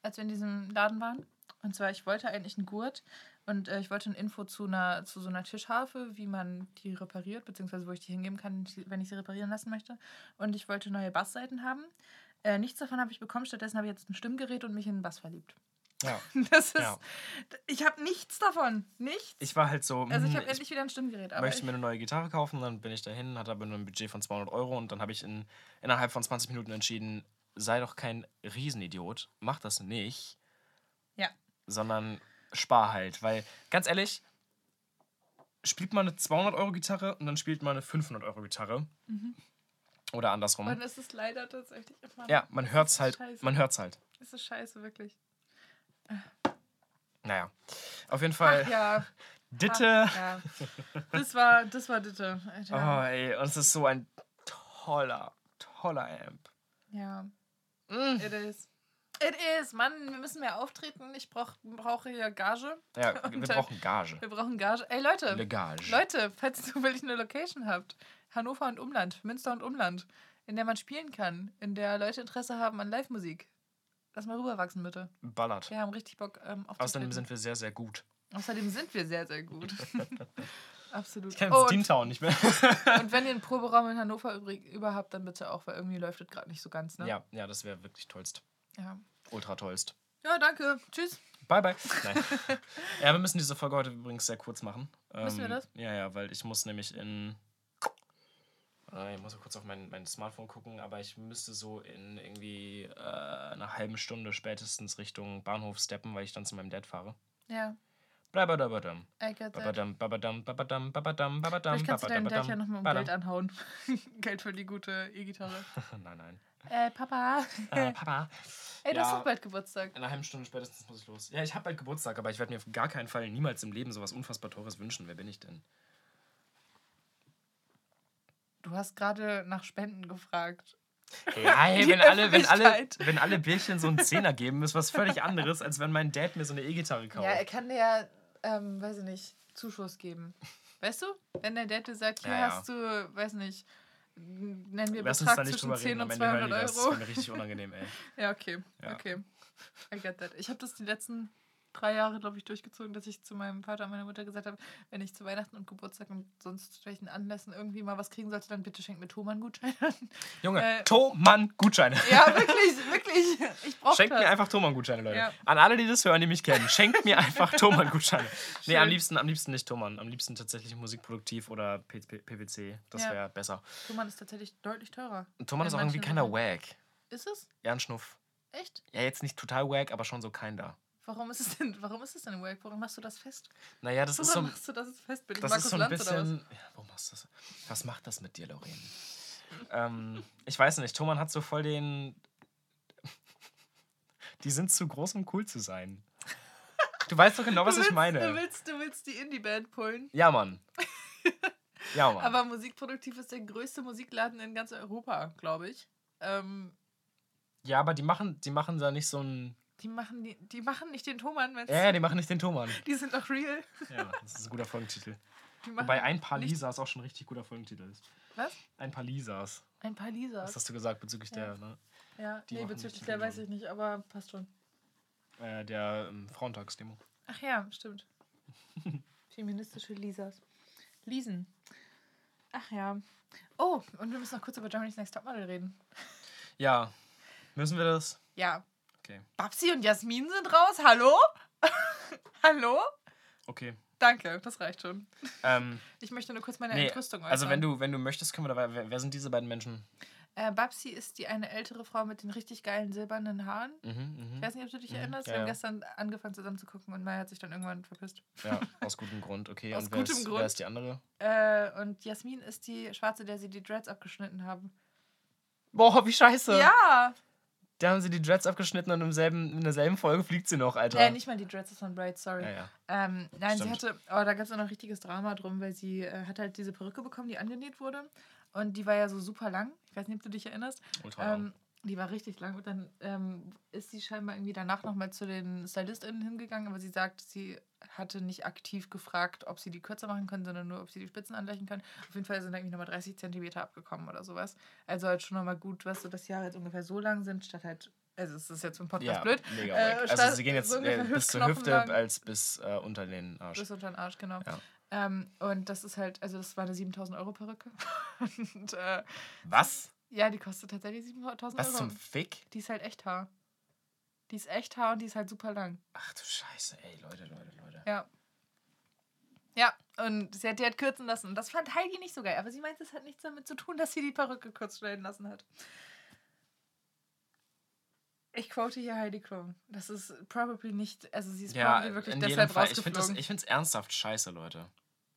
[SPEAKER 2] als wir in diesem Laden waren. Und zwar, ich wollte eigentlich einen Gurt und äh, ich wollte ein Info zu, einer, zu so einer Tischharfe, wie man die repariert, beziehungsweise wo ich die hingeben kann, wenn ich sie reparieren lassen möchte. Und ich wollte neue Bassseiten haben. Äh, nichts davon habe ich bekommen, stattdessen habe ich jetzt ein Stimmgerät und mich in einen Bass verliebt.
[SPEAKER 1] Ja. <laughs>
[SPEAKER 2] Das ist.
[SPEAKER 1] Ja.
[SPEAKER 2] Ich habe nichts davon. Nichts.
[SPEAKER 1] Ich war halt so,
[SPEAKER 2] also, ich
[SPEAKER 1] hm,
[SPEAKER 2] habe endlich wieder ein Stimmgerät. Aber
[SPEAKER 1] möchte
[SPEAKER 2] ich,
[SPEAKER 1] mir eine neue Gitarre kaufen, dann bin ich dahin, hatte aber nur ein Budget von 200 Euro und dann habe ich in, innerhalb von 20 Minuten entschieden, sei doch kein Riesenidiot, mach das nicht,
[SPEAKER 2] Ja.
[SPEAKER 1] sondern spar halt, weil ganz ehrlich, spielt man eine 200 Euro Gitarre und dann spielt man eine 500 Euro Gitarre oder andersrum.
[SPEAKER 2] Und es ist leider tatsächlich immer.
[SPEAKER 1] ja, man
[SPEAKER 2] es
[SPEAKER 1] hört's
[SPEAKER 2] ist
[SPEAKER 1] halt,
[SPEAKER 2] scheiße.
[SPEAKER 1] man hört's halt.
[SPEAKER 2] Es ist scheiße, wirklich.
[SPEAKER 1] Naja, auf jeden Fall,
[SPEAKER 2] Ach ja. <laughs>
[SPEAKER 1] Ditte.
[SPEAKER 2] Ach, ja. Das war, das war Ditte.
[SPEAKER 1] Oh,
[SPEAKER 2] Alter.
[SPEAKER 1] ey, und es ist so ein toller, toller Amp.
[SPEAKER 2] Ja,
[SPEAKER 1] Mm.
[SPEAKER 2] it is. It is. Mann, wir müssen mehr auftreten. Ich brauch, brauche hier Gage.
[SPEAKER 1] Ja, <laughs> wir
[SPEAKER 2] Und
[SPEAKER 1] brauchen Gage.
[SPEAKER 2] Wir brauchen Gage. Ey, Leute.
[SPEAKER 1] Le Gage.
[SPEAKER 2] Leute, falls du wirklich eine Location habt, Hannover und Umland, Münster und Umland, in der man spielen kann, in der Leute Interesse haben an Live-Musik, lass mal rüberwachsen, bitte.
[SPEAKER 1] Ballert.
[SPEAKER 2] Wir haben richtig Bock ähm, aufzutreten.
[SPEAKER 1] Außerdem sind wir sehr, sehr gut.
[SPEAKER 2] Außerdem sind wir sehr, sehr gut. <laughs> <laughs> Absolut.
[SPEAKER 1] Ich kenne
[SPEAKER 2] Oh,
[SPEAKER 1] Deantown nicht mehr. <laughs>
[SPEAKER 2] und wenn ihr einen Proberaum in Hannover übrig, überhaupt, dann bitte auch, weil irgendwie läuft das gerade nicht so ganz, ne?
[SPEAKER 1] Ja, ja, das wäre wirklich tollst.
[SPEAKER 2] Ja.
[SPEAKER 1] ultra tollst.
[SPEAKER 2] Ja, danke. Tschüss.
[SPEAKER 1] Bye, bye. Nein. ja, wir müssen diese Folge heute übrigens sehr kurz machen.
[SPEAKER 2] Müssen wir
[SPEAKER 1] Ähm,
[SPEAKER 2] das?
[SPEAKER 1] Ja, ja, weil ich muss nämlich in. Äh, Ich muss kurz auf mein, mein Smartphone gucken, aber ich müsste so in irgendwie äh, einer halben Stunde spätestens Richtung Bahnhof steppen, weil ich dann zu meinem Dad fahre.
[SPEAKER 2] Ja, that.
[SPEAKER 1] Babadam, babadam, babadam, babadam, babadam,
[SPEAKER 2] kannst du deinem Dad ja nochmal um. Geld anhauen. <laughs> Geld für die gute E-Gitarre. <laughs>
[SPEAKER 1] Nein, nein.
[SPEAKER 2] Äh, Papa.
[SPEAKER 1] Äh, Papa. <laughs>
[SPEAKER 2] Ey, du hast
[SPEAKER 1] ja.
[SPEAKER 2] doch bald Geburtstag.
[SPEAKER 1] In einer halben Stunde spätestens muss ich los. Ja, ich habe bald Geburtstag, aber ich werde mir auf gar keinen Fall niemals im Leben sowas unfassbar Teures wünschen. Wer bin ich denn?
[SPEAKER 2] Du hast gerade nach Spenden gefragt.
[SPEAKER 1] Ja, hey, wenn alle, wenn, alle, wenn alle Bierchen so einen Zehner geben, ist was völlig anderes, als wenn mein Dad mir so eine E-Gitarre kauft.
[SPEAKER 2] Ja, er kann dir ja, ähm, weiß ich nicht, Zuschuss geben. Weißt du? Wenn dein Dad dir sagt, hier
[SPEAKER 1] Ja, ja.
[SPEAKER 2] hast du, weiß nicht, nennen wir
[SPEAKER 1] Lass
[SPEAKER 2] Betrag
[SPEAKER 1] da nicht
[SPEAKER 2] zwischen
[SPEAKER 1] drüber
[SPEAKER 2] 10
[SPEAKER 1] reden, am
[SPEAKER 2] und
[SPEAKER 1] Ende hören
[SPEAKER 2] 200
[SPEAKER 1] die das.
[SPEAKER 2] Euro.
[SPEAKER 1] ist mir richtig unangenehm, ey. <laughs>
[SPEAKER 2] Ja, okay.
[SPEAKER 1] Ja.
[SPEAKER 2] Okay. I get that. Ich habe das die letzten drei Jahre, glaube ich, durchgezogen, dass ich zu meinem Vater und meiner Mutter gesagt habe, wenn ich zu Weihnachten und Geburtstag und sonst welchen Anlässen irgendwie mal was kriegen sollte, dann bitte schenkt mir Thomann-Gutscheine. <laughs>
[SPEAKER 1] Junge,
[SPEAKER 2] Äh,
[SPEAKER 1] Thomann-Gutscheine.
[SPEAKER 2] ja, <laughs> wirklich, wirklich. Ich brauche
[SPEAKER 1] Schenkt
[SPEAKER 2] das.
[SPEAKER 1] mir einfach Thomann-Gutscheine, Leute.
[SPEAKER 2] Ja.
[SPEAKER 1] An alle, die das hören, die mich kennen, schenkt mir einfach <laughs> Thomann-Gutscheine. nee, am liebsten, am liebsten nicht Thomann. Am liebsten tatsächlich musikproduktiv oder P P PwC. Das
[SPEAKER 2] Ja.
[SPEAKER 1] wäre besser.
[SPEAKER 2] Thomann ist tatsächlich deutlich teurer.
[SPEAKER 1] Und Thomann ist auch irgendwie keiner wack.
[SPEAKER 2] Ist es?
[SPEAKER 1] Ja, ein Schnuff.
[SPEAKER 2] Echt?
[SPEAKER 1] Ja, jetzt nicht total wack, aber schon so kinder.
[SPEAKER 2] Warum ist es denn, warum ist es denn im Wack? Warum machst du das fest?
[SPEAKER 1] Naja, das ist
[SPEAKER 2] Woran
[SPEAKER 1] so,
[SPEAKER 2] machst du das fest? Bin ich
[SPEAKER 1] das
[SPEAKER 2] Markus
[SPEAKER 1] ist so ein
[SPEAKER 2] Lanz oder was?
[SPEAKER 1] bisschen. Ja, warum machst du das? Was macht das mit dir, Lorraine? ähm, ich weiß nicht, Thomann hat so voll den. <laughs> Die sind zu groß, um cool zu sein. Du weißt doch genau, was
[SPEAKER 2] du
[SPEAKER 1] ich
[SPEAKER 2] willst,
[SPEAKER 1] meine.
[SPEAKER 2] Du willst, du willst die Indie-Band pullen.
[SPEAKER 1] Ja, Mann. <laughs> Ja, Mann.
[SPEAKER 2] Aber Musikproduktiv ist der größte Musikladen in ganz Europa, glaube ich. Ähm,
[SPEAKER 1] ja, aber die machen, die machen da nicht so ein.
[SPEAKER 2] Die, machen, die, die machen nicht den Thomann,
[SPEAKER 1] Ja, ja, die machen nicht den Thomann.
[SPEAKER 2] die sind doch real.
[SPEAKER 1] Ja, das ist ein guter Folgentitel. Wobei ein paar Lisas auch schon ein richtig guter Folgentitel ist.
[SPEAKER 2] Was?
[SPEAKER 1] Ein paar Lisas.
[SPEAKER 2] Ein paar
[SPEAKER 1] Was
[SPEAKER 2] Lisas.
[SPEAKER 1] hast du gesagt bezüglich
[SPEAKER 2] Ja.
[SPEAKER 1] der, ne?
[SPEAKER 2] Ja,
[SPEAKER 1] die
[SPEAKER 2] nee, bezüglich der weiß ich nicht, aber passt schon.
[SPEAKER 1] Äh, der ähm, Frauentagsdemo.
[SPEAKER 2] Ach ja, stimmt. <laughs> Feministische Lisas. Liesen. Ach ja. Oh, und wir müssen noch kurz über Germany's Next Topmodel reden.
[SPEAKER 1] Ja. Müssen wir das?
[SPEAKER 2] Ja.
[SPEAKER 1] Okay.
[SPEAKER 2] Babsi und Jasmin sind raus. Hallo? <laughs> Hallo?
[SPEAKER 1] Okay.
[SPEAKER 2] Danke, das reicht schon.
[SPEAKER 1] Ähm,
[SPEAKER 2] Ich möchte nur kurz meine
[SPEAKER 1] nee,
[SPEAKER 2] Entrüstung äußern.
[SPEAKER 1] also wenn du, wenn du möchtest, können wir da. Wer, wer sind diese beiden Menschen?
[SPEAKER 2] Äh, Babsi ist die eine ältere Frau mit den richtig geilen silbernen Haaren.
[SPEAKER 1] Mhm, mhm.
[SPEAKER 2] Ich weiß nicht, ob du dich
[SPEAKER 1] Mhm,
[SPEAKER 2] erinnerst.
[SPEAKER 1] ja,
[SPEAKER 2] Wir haben
[SPEAKER 1] ja.
[SPEAKER 2] gestern angefangen zusammen zu gucken und Maya hat sich dann irgendwann verpisst.
[SPEAKER 1] Ja, <laughs> aus gutem Grund, okay.
[SPEAKER 2] Aus
[SPEAKER 1] Und
[SPEAKER 2] gutem
[SPEAKER 1] ist,
[SPEAKER 2] Grund.
[SPEAKER 1] Wer ist die andere?
[SPEAKER 2] Äh, und Jasmin ist die Schwarze, der sie die Dreads abgeschnitten haben.
[SPEAKER 1] Boah, wie scheiße.
[SPEAKER 2] Ja!
[SPEAKER 1] Da haben sie die Dreads abgeschnitten und im selben, in derselben Folge fliegt sie noch, Alter.
[SPEAKER 2] Äh, nicht mal die Dreads, das waren Braids, sorry.
[SPEAKER 1] Ja, ja.
[SPEAKER 2] Ähm, nein,
[SPEAKER 1] Stimmt.
[SPEAKER 2] sie hatte, oh, da gab es auch noch richtiges Drama drum, weil sie äh, hat halt diese Perücke bekommen, die angenäht wurde. Und die war ja so super lang. Ich weiß nicht, ob du dich erinnerst.
[SPEAKER 1] Ultra.
[SPEAKER 2] Ähm, die war richtig lang und dann ähm, ist sie scheinbar irgendwie danach nochmal zu den StylistInnen hingegangen, aber sie sagt, sie hatte nicht aktiv gefragt, ob sie die kürzer machen können, sondern nur, ob sie die Spitzen anlegen können. Auf jeden Fall sind irgendwie nochmal 30 Zentimeter abgekommen oder sowas. Also halt schon nochmal gut, was so das Jahr jetzt ungefähr so lang sind, statt halt, also es ist jetzt im Podcast
[SPEAKER 1] ja,
[SPEAKER 2] blöd,
[SPEAKER 1] mega
[SPEAKER 2] Äh.
[SPEAKER 1] Also sie gehen jetzt
[SPEAKER 2] so
[SPEAKER 1] äh, bis zur Hüfte
[SPEAKER 2] lang.
[SPEAKER 1] als bis äh, unter den Arsch.
[SPEAKER 2] bis unter den Arsch, genau.
[SPEAKER 1] Ja.
[SPEAKER 2] Ähm, und das ist halt, also das war eine 7000 Euro Perücke. <laughs> und äh,
[SPEAKER 1] Was?
[SPEAKER 2] ja, die kostet tatsächlich 7000
[SPEAKER 1] Was
[SPEAKER 2] Euro.
[SPEAKER 1] zum Fick?
[SPEAKER 2] Die ist halt echt Haar. Die ist echt Haar und die ist halt super lang.
[SPEAKER 1] Ach du Scheiße, ey, Leute, Leute, Leute.
[SPEAKER 2] Ja. Ja, und sie hat die halt kürzen lassen. Und das fand Heidi nicht so geil. Aber sie meint, es hat nichts damit zu tun, dass sie die Perücke kurz schneiden lassen hat. Ich quote hier Heidi Klum. Das ist probably nicht, also sie ist
[SPEAKER 1] Ja,
[SPEAKER 2] probably wirklich deshalb
[SPEAKER 1] Fall. Ich finde
[SPEAKER 2] rausgeflogen.
[SPEAKER 1] es ernsthaft scheiße, Leute.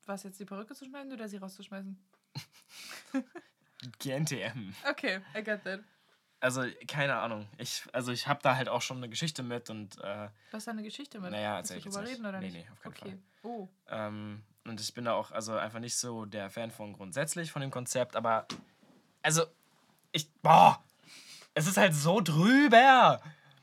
[SPEAKER 2] Was jetzt die Perücke zu schneiden oder sie rauszuschmeißen?
[SPEAKER 1] GNTM.
[SPEAKER 2] Okay, I get that.
[SPEAKER 1] Also, keine Ahnung. Ich, also, ich habe da halt auch schon eine Geschichte mit und äh,
[SPEAKER 2] Du hast da eine Geschichte mit.
[SPEAKER 1] Naja, erzähl ich jetzt nicht.
[SPEAKER 2] reden oder
[SPEAKER 1] Nee,
[SPEAKER 2] nicht?
[SPEAKER 1] nee, auf keinen
[SPEAKER 2] okay. Oh.
[SPEAKER 1] Ähm, und ich bin da auch also einfach nicht so der Fan von grundsätzlich von dem Konzept, aber also ich boah, es ist halt so drüber.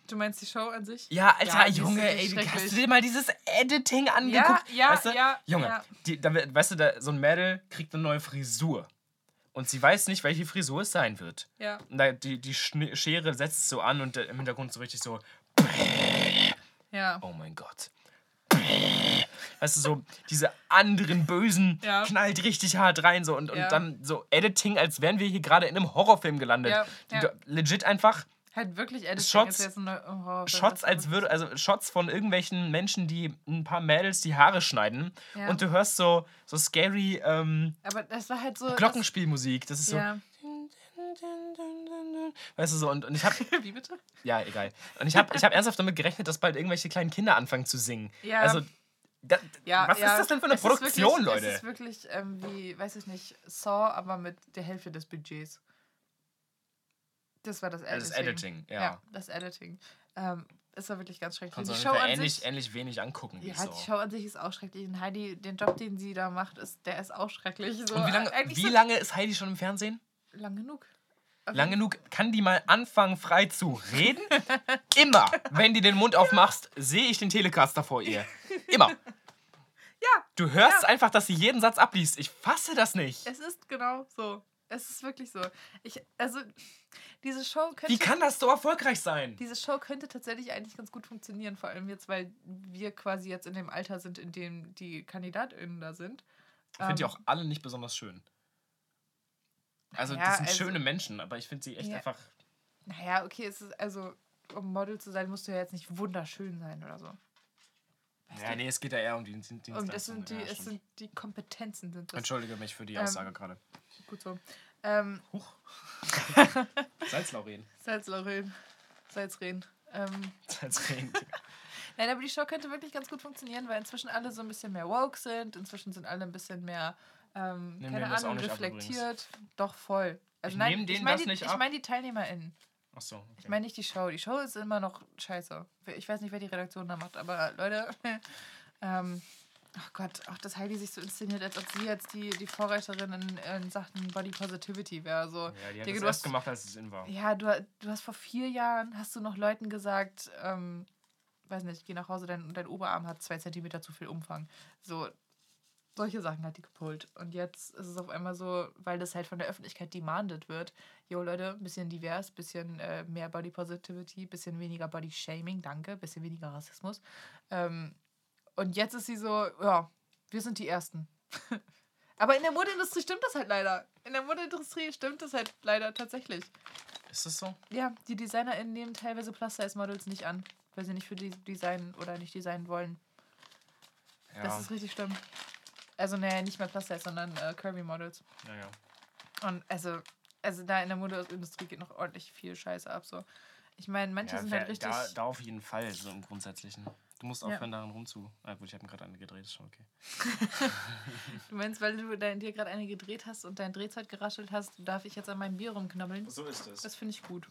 [SPEAKER 2] Du meinst die Show an sich?
[SPEAKER 1] Ja, Alter,
[SPEAKER 2] Ja,
[SPEAKER 1] Junge, ey, hast du dir mal dieses Editing
[SPEAKER 2] Ja,
[SPEAKER 1] angeguckt?
[SPEAKER 2] ja,
[SPEAKER 1] weißt du?
[SPEAKER 2] ja.
[SPEAKER 1] Junge,
[SPEAKER 2] ja.
[SPEAKER 1] Die, da, weißt du, da, so ein Mädel kriegt eine neue Frisur und sie weiß nicht, welche Frisur es sein wird.
[SPEAKER 2] Ja.
[SPEAKER 1] Und da, die, die Schere setzt so an und im Hintergrund so richtig so,
[SPEAKER 2] Ja.
[SPEAKER 1] oh mein Gott. Weißt du, so diese anderen Bösen
[SPEAKER 2] Ja.
[SPEAKER 1] knallt richtig hart rein so und, und
[SPEAKER 2] Ja.
[SPEAKER 1] dann so Editing, als wären wir hier gerade in einem Horrorfilm gelandet.
[SPEAKER 2] Ja,
[SPEAKER 1] Legit einfach
[SPEAKER 2] Halt wirklich Editing
[SPEAKER 1] Shots-
[SPEAKER 2] eine, oh, das-
[SPEAKER 1] Shots
[SPEAKER 2] das-
[SPEAKER 1] als würde, also Shots von irgendwelchen Menschen, die ein paar Mädels die Haare schneiden
[SPEAKER 2] Ja.
[SPEAKER 1] und du hörst so, so scary ähm,
[SPEAKER 2] Aber das war halt so.
[SPEAKER 1] Glockenspielmusik. Das ist
[SPEAKER 2] Das,
[SPEAKER 1] so.
[SPEAKER 2] ja.
[SPEAKER 1] Weißt du so, und, und ich hab. <laughs>
[SPEAKER 2] Wie bitte?
[SPEAKER 1] Ja, egal. Und ich hab, ich hab ernsthaft damit gerechnet, dass bald irgendwelche kleinen Kinder anfangen zu singen.
[SPEAKER 2] Ja.
[SPEAKER 1] Also, da,
[SPEAKER 2] Ja,
[SPEAKER 1] was
[SPEAKER 2] ja.
[SPEAKER 1] ist das denn für eine
[SPEAKER 2] Es
[SPEAKER 1] Produktion,
[SPEAKER 2] wirklich,
[SPEAKER 1] Leute?
[SPEAKER 2] Es ist wirklich ähm, wie, weiß ich nicht, Saw, aber mit der Hälfte des Budgets. Das war das Editing.
[SPEAKER 1] das Editing, ja.
[SPEAKER 2] das Editing. Ähm, es war wirklich ganz schrecklich.
[SPEAKER 1] Kannst
[SPEAKER 2] die Show
[SPEAKER 1] ähnlich,
[SPEAKER 2] sich,
[SPEAKER 1] ähnlich wenig angucken.
[SPEAKER 2] Ja,
[SPEAKER 1] so.
[SPEAKER 2] die Show an sich ist auch schrecklich. Und Heidi, den Job, den sie da macht, ist, der ist auch schrecklich. So,
[SPEAKER 1] Und wie lange, wie
[SPEAKER 2] so
[SPEAKER 1] lange ist Heidi schon im Fernsehen?
[SPEAKER 2] lang genug. Auf
[SPEAKER 1] Lang
[SPEAKER 2] jeden-
[SPEAKER 1] genug, kann die mal anfangen, frei zu reden? <laughs> Immer, wenn die den Mund aufmachst, sehe ich den Telecaster vor ihr. Immer. <laughs>
[SPEAKER 2] Ja.
[SPEAKER 1] Du hörst
[SPEAKER 2] Ja.
[SPEAKER 1] einfach, dass sie jeden Satz abliest. Ich fasse das nicht.
[SPEAKER 2] Es ist genau so. Es ist wirklich so. Ich, also, diese Show könnte.
[SPEAKER 1] Wie kann das so erfolgreich sein?
[SPEAKER 2] Diese Show könnte tatsächlich eigentlich ganz gut funktionieren, vor allem jetzt, weil wir quasi jetzt in dem Alter sind, in dem die KandidatInnen da sind.
[SPEAKER 1] Ich finde die
[SPEAKER 2] Ähm,
[SPEAKER 1] auch alle nicht besonders schön. Also,
[SPEAKER 2] Ja,
[SPEAKER 1] das sind
[SPEAKER 2] also-
[SPEAKER 1] schöne Menschen, aber ich finde sie echt
[SPEAKER 2] Ja.
[SPEAKER 1] einfach.
[SPEAKER 2] Naja, okay, es ist also, um Model zu sein, musst du ja jetzt nicht wunderschön sein oder so. Weißt
[SPEAKER 1] Ja,
[SPEAKER 2] du?
[SPEAKER 1] nee, es geht ja eher um die
[SPEAKER 2] Und es sind die,
[SPEAKER 1] ja,
[SPEAKER 2] es sind die Kompetenzen sind das.
[SPEAKER 1] Entschuldige mich für die
[SPEAKER 2] Ähm,
[SPEAKER 1] Aussage gerade.
[SPEAKER 2] Gut so. Ähm,
[SPEAKER 1] Huch. <laughs> Salzlauren.
[SPEAKER 2] Salzlauren. Salzrehen. Ähm,
[SPEAKER 1] Salzrehen. <laughs>
[SPEAKER 2] Nein, aber die Show könnte wirklich ganz gut funktionieren, weil inzwischen alle so ein bisschen mehr woke sind. Inzwischen sind alle ein bisschen mehr, ähm, keine Ahnung,
[SPEAKER 1] nicht ab
[SPEAKER 2] reflektiert. Doch, voll. Also
[SPEAKER 1] Ich
[SPEAKER 2] nein, ich meine die, ich mein die TeilnehmerInnen.
[SPEAKER 1] Achso. Okay.
[SPEAKER 2] Ich meine nicht die Show. Die Show ist immer noch scheiße. Ich weiß nicht, wer die Redaktion da macht, aber Leute, <laughs> ähm, ach Gott, auch dass Heidi sich so inszeniert, als ob sie jetzt die, die Vorreiterin in, in Sachen Body Positivity wäre. So,
[SPEAKER 1] ja, die hat
[SPEAKER 2] Digga,
[SPEAKER 1] das
[SPEAKER 2] du
[SPEAKER 1] erst
[SPEAKER 2] hast-
[SPEAKER 1] gemacht, als es in war.
[SPEAKER 2] ja, du, du hast vor vier Jahren, hast du noch Leuten gesagt, ähm, weiß nicht, geh nach Hause, dein, dein Oberarm hat zwei Zentimeter zu viel Umfang. So, solche Sachen hat die gepult. Und jetzt ist es auf einmal so, weil das halt von der Öffentlichkeit demanded wird, jo Leute, ein bisschen divers, bisschen äh, mehr Body Positivity, bisschen weniger Body Shaming, danke, bisschen weniger Rassismus. Ähm, und jetzt ist sie so, ja, wir sind die Ersten. <laughs> Aber in der Modeindustrie stimmt das halt leider. In der Modeindustrie stimmt das halt leider tatsächlich.
[SPEAKER 1] Ist das so?
[SPEAKER 2] Ja, die DesignerInnen nehmen teilweise Plus-Size-Models nicht an, weil sie nicht für die designen oder nicht designen wollen.
[SPEAKER 1] Ja.
[SPEAKER 2] Das ist richtig schlimm. Also, naja, nicht mehr Plus-Size, sondern äh, Curvy-Models.
[SPEAKER 1] ja, ja.
[SPEAKER 2] Und also, also da in der Modeindustrie geht noch ordentlich viel Scheiße ab. So. Ich meine, manche
[SPEAKER 1] ja
[SPEAKER 2] sind halt richtig.
[SPEAKER 1] Da, da auf jeden Fall, so im Grundsätzlichen. Du musst
[SPEAKER 2] Ja.
[SPEAKER 1] aufhören, daran rumzu. Ah, gut, ich habe mir gerade eine gedreht, ist schon okay. <laughs>
[SPEAKER 2] Du meinst, weil du dein, dir gerade eine gedreht hast und dein Drehzeug geraschelt hast, darf ich jetzt an meinem Bier rumknabbeln?
[SPEAKER 1] So ist es.
[SPEAKER 2] Das finde ich gut.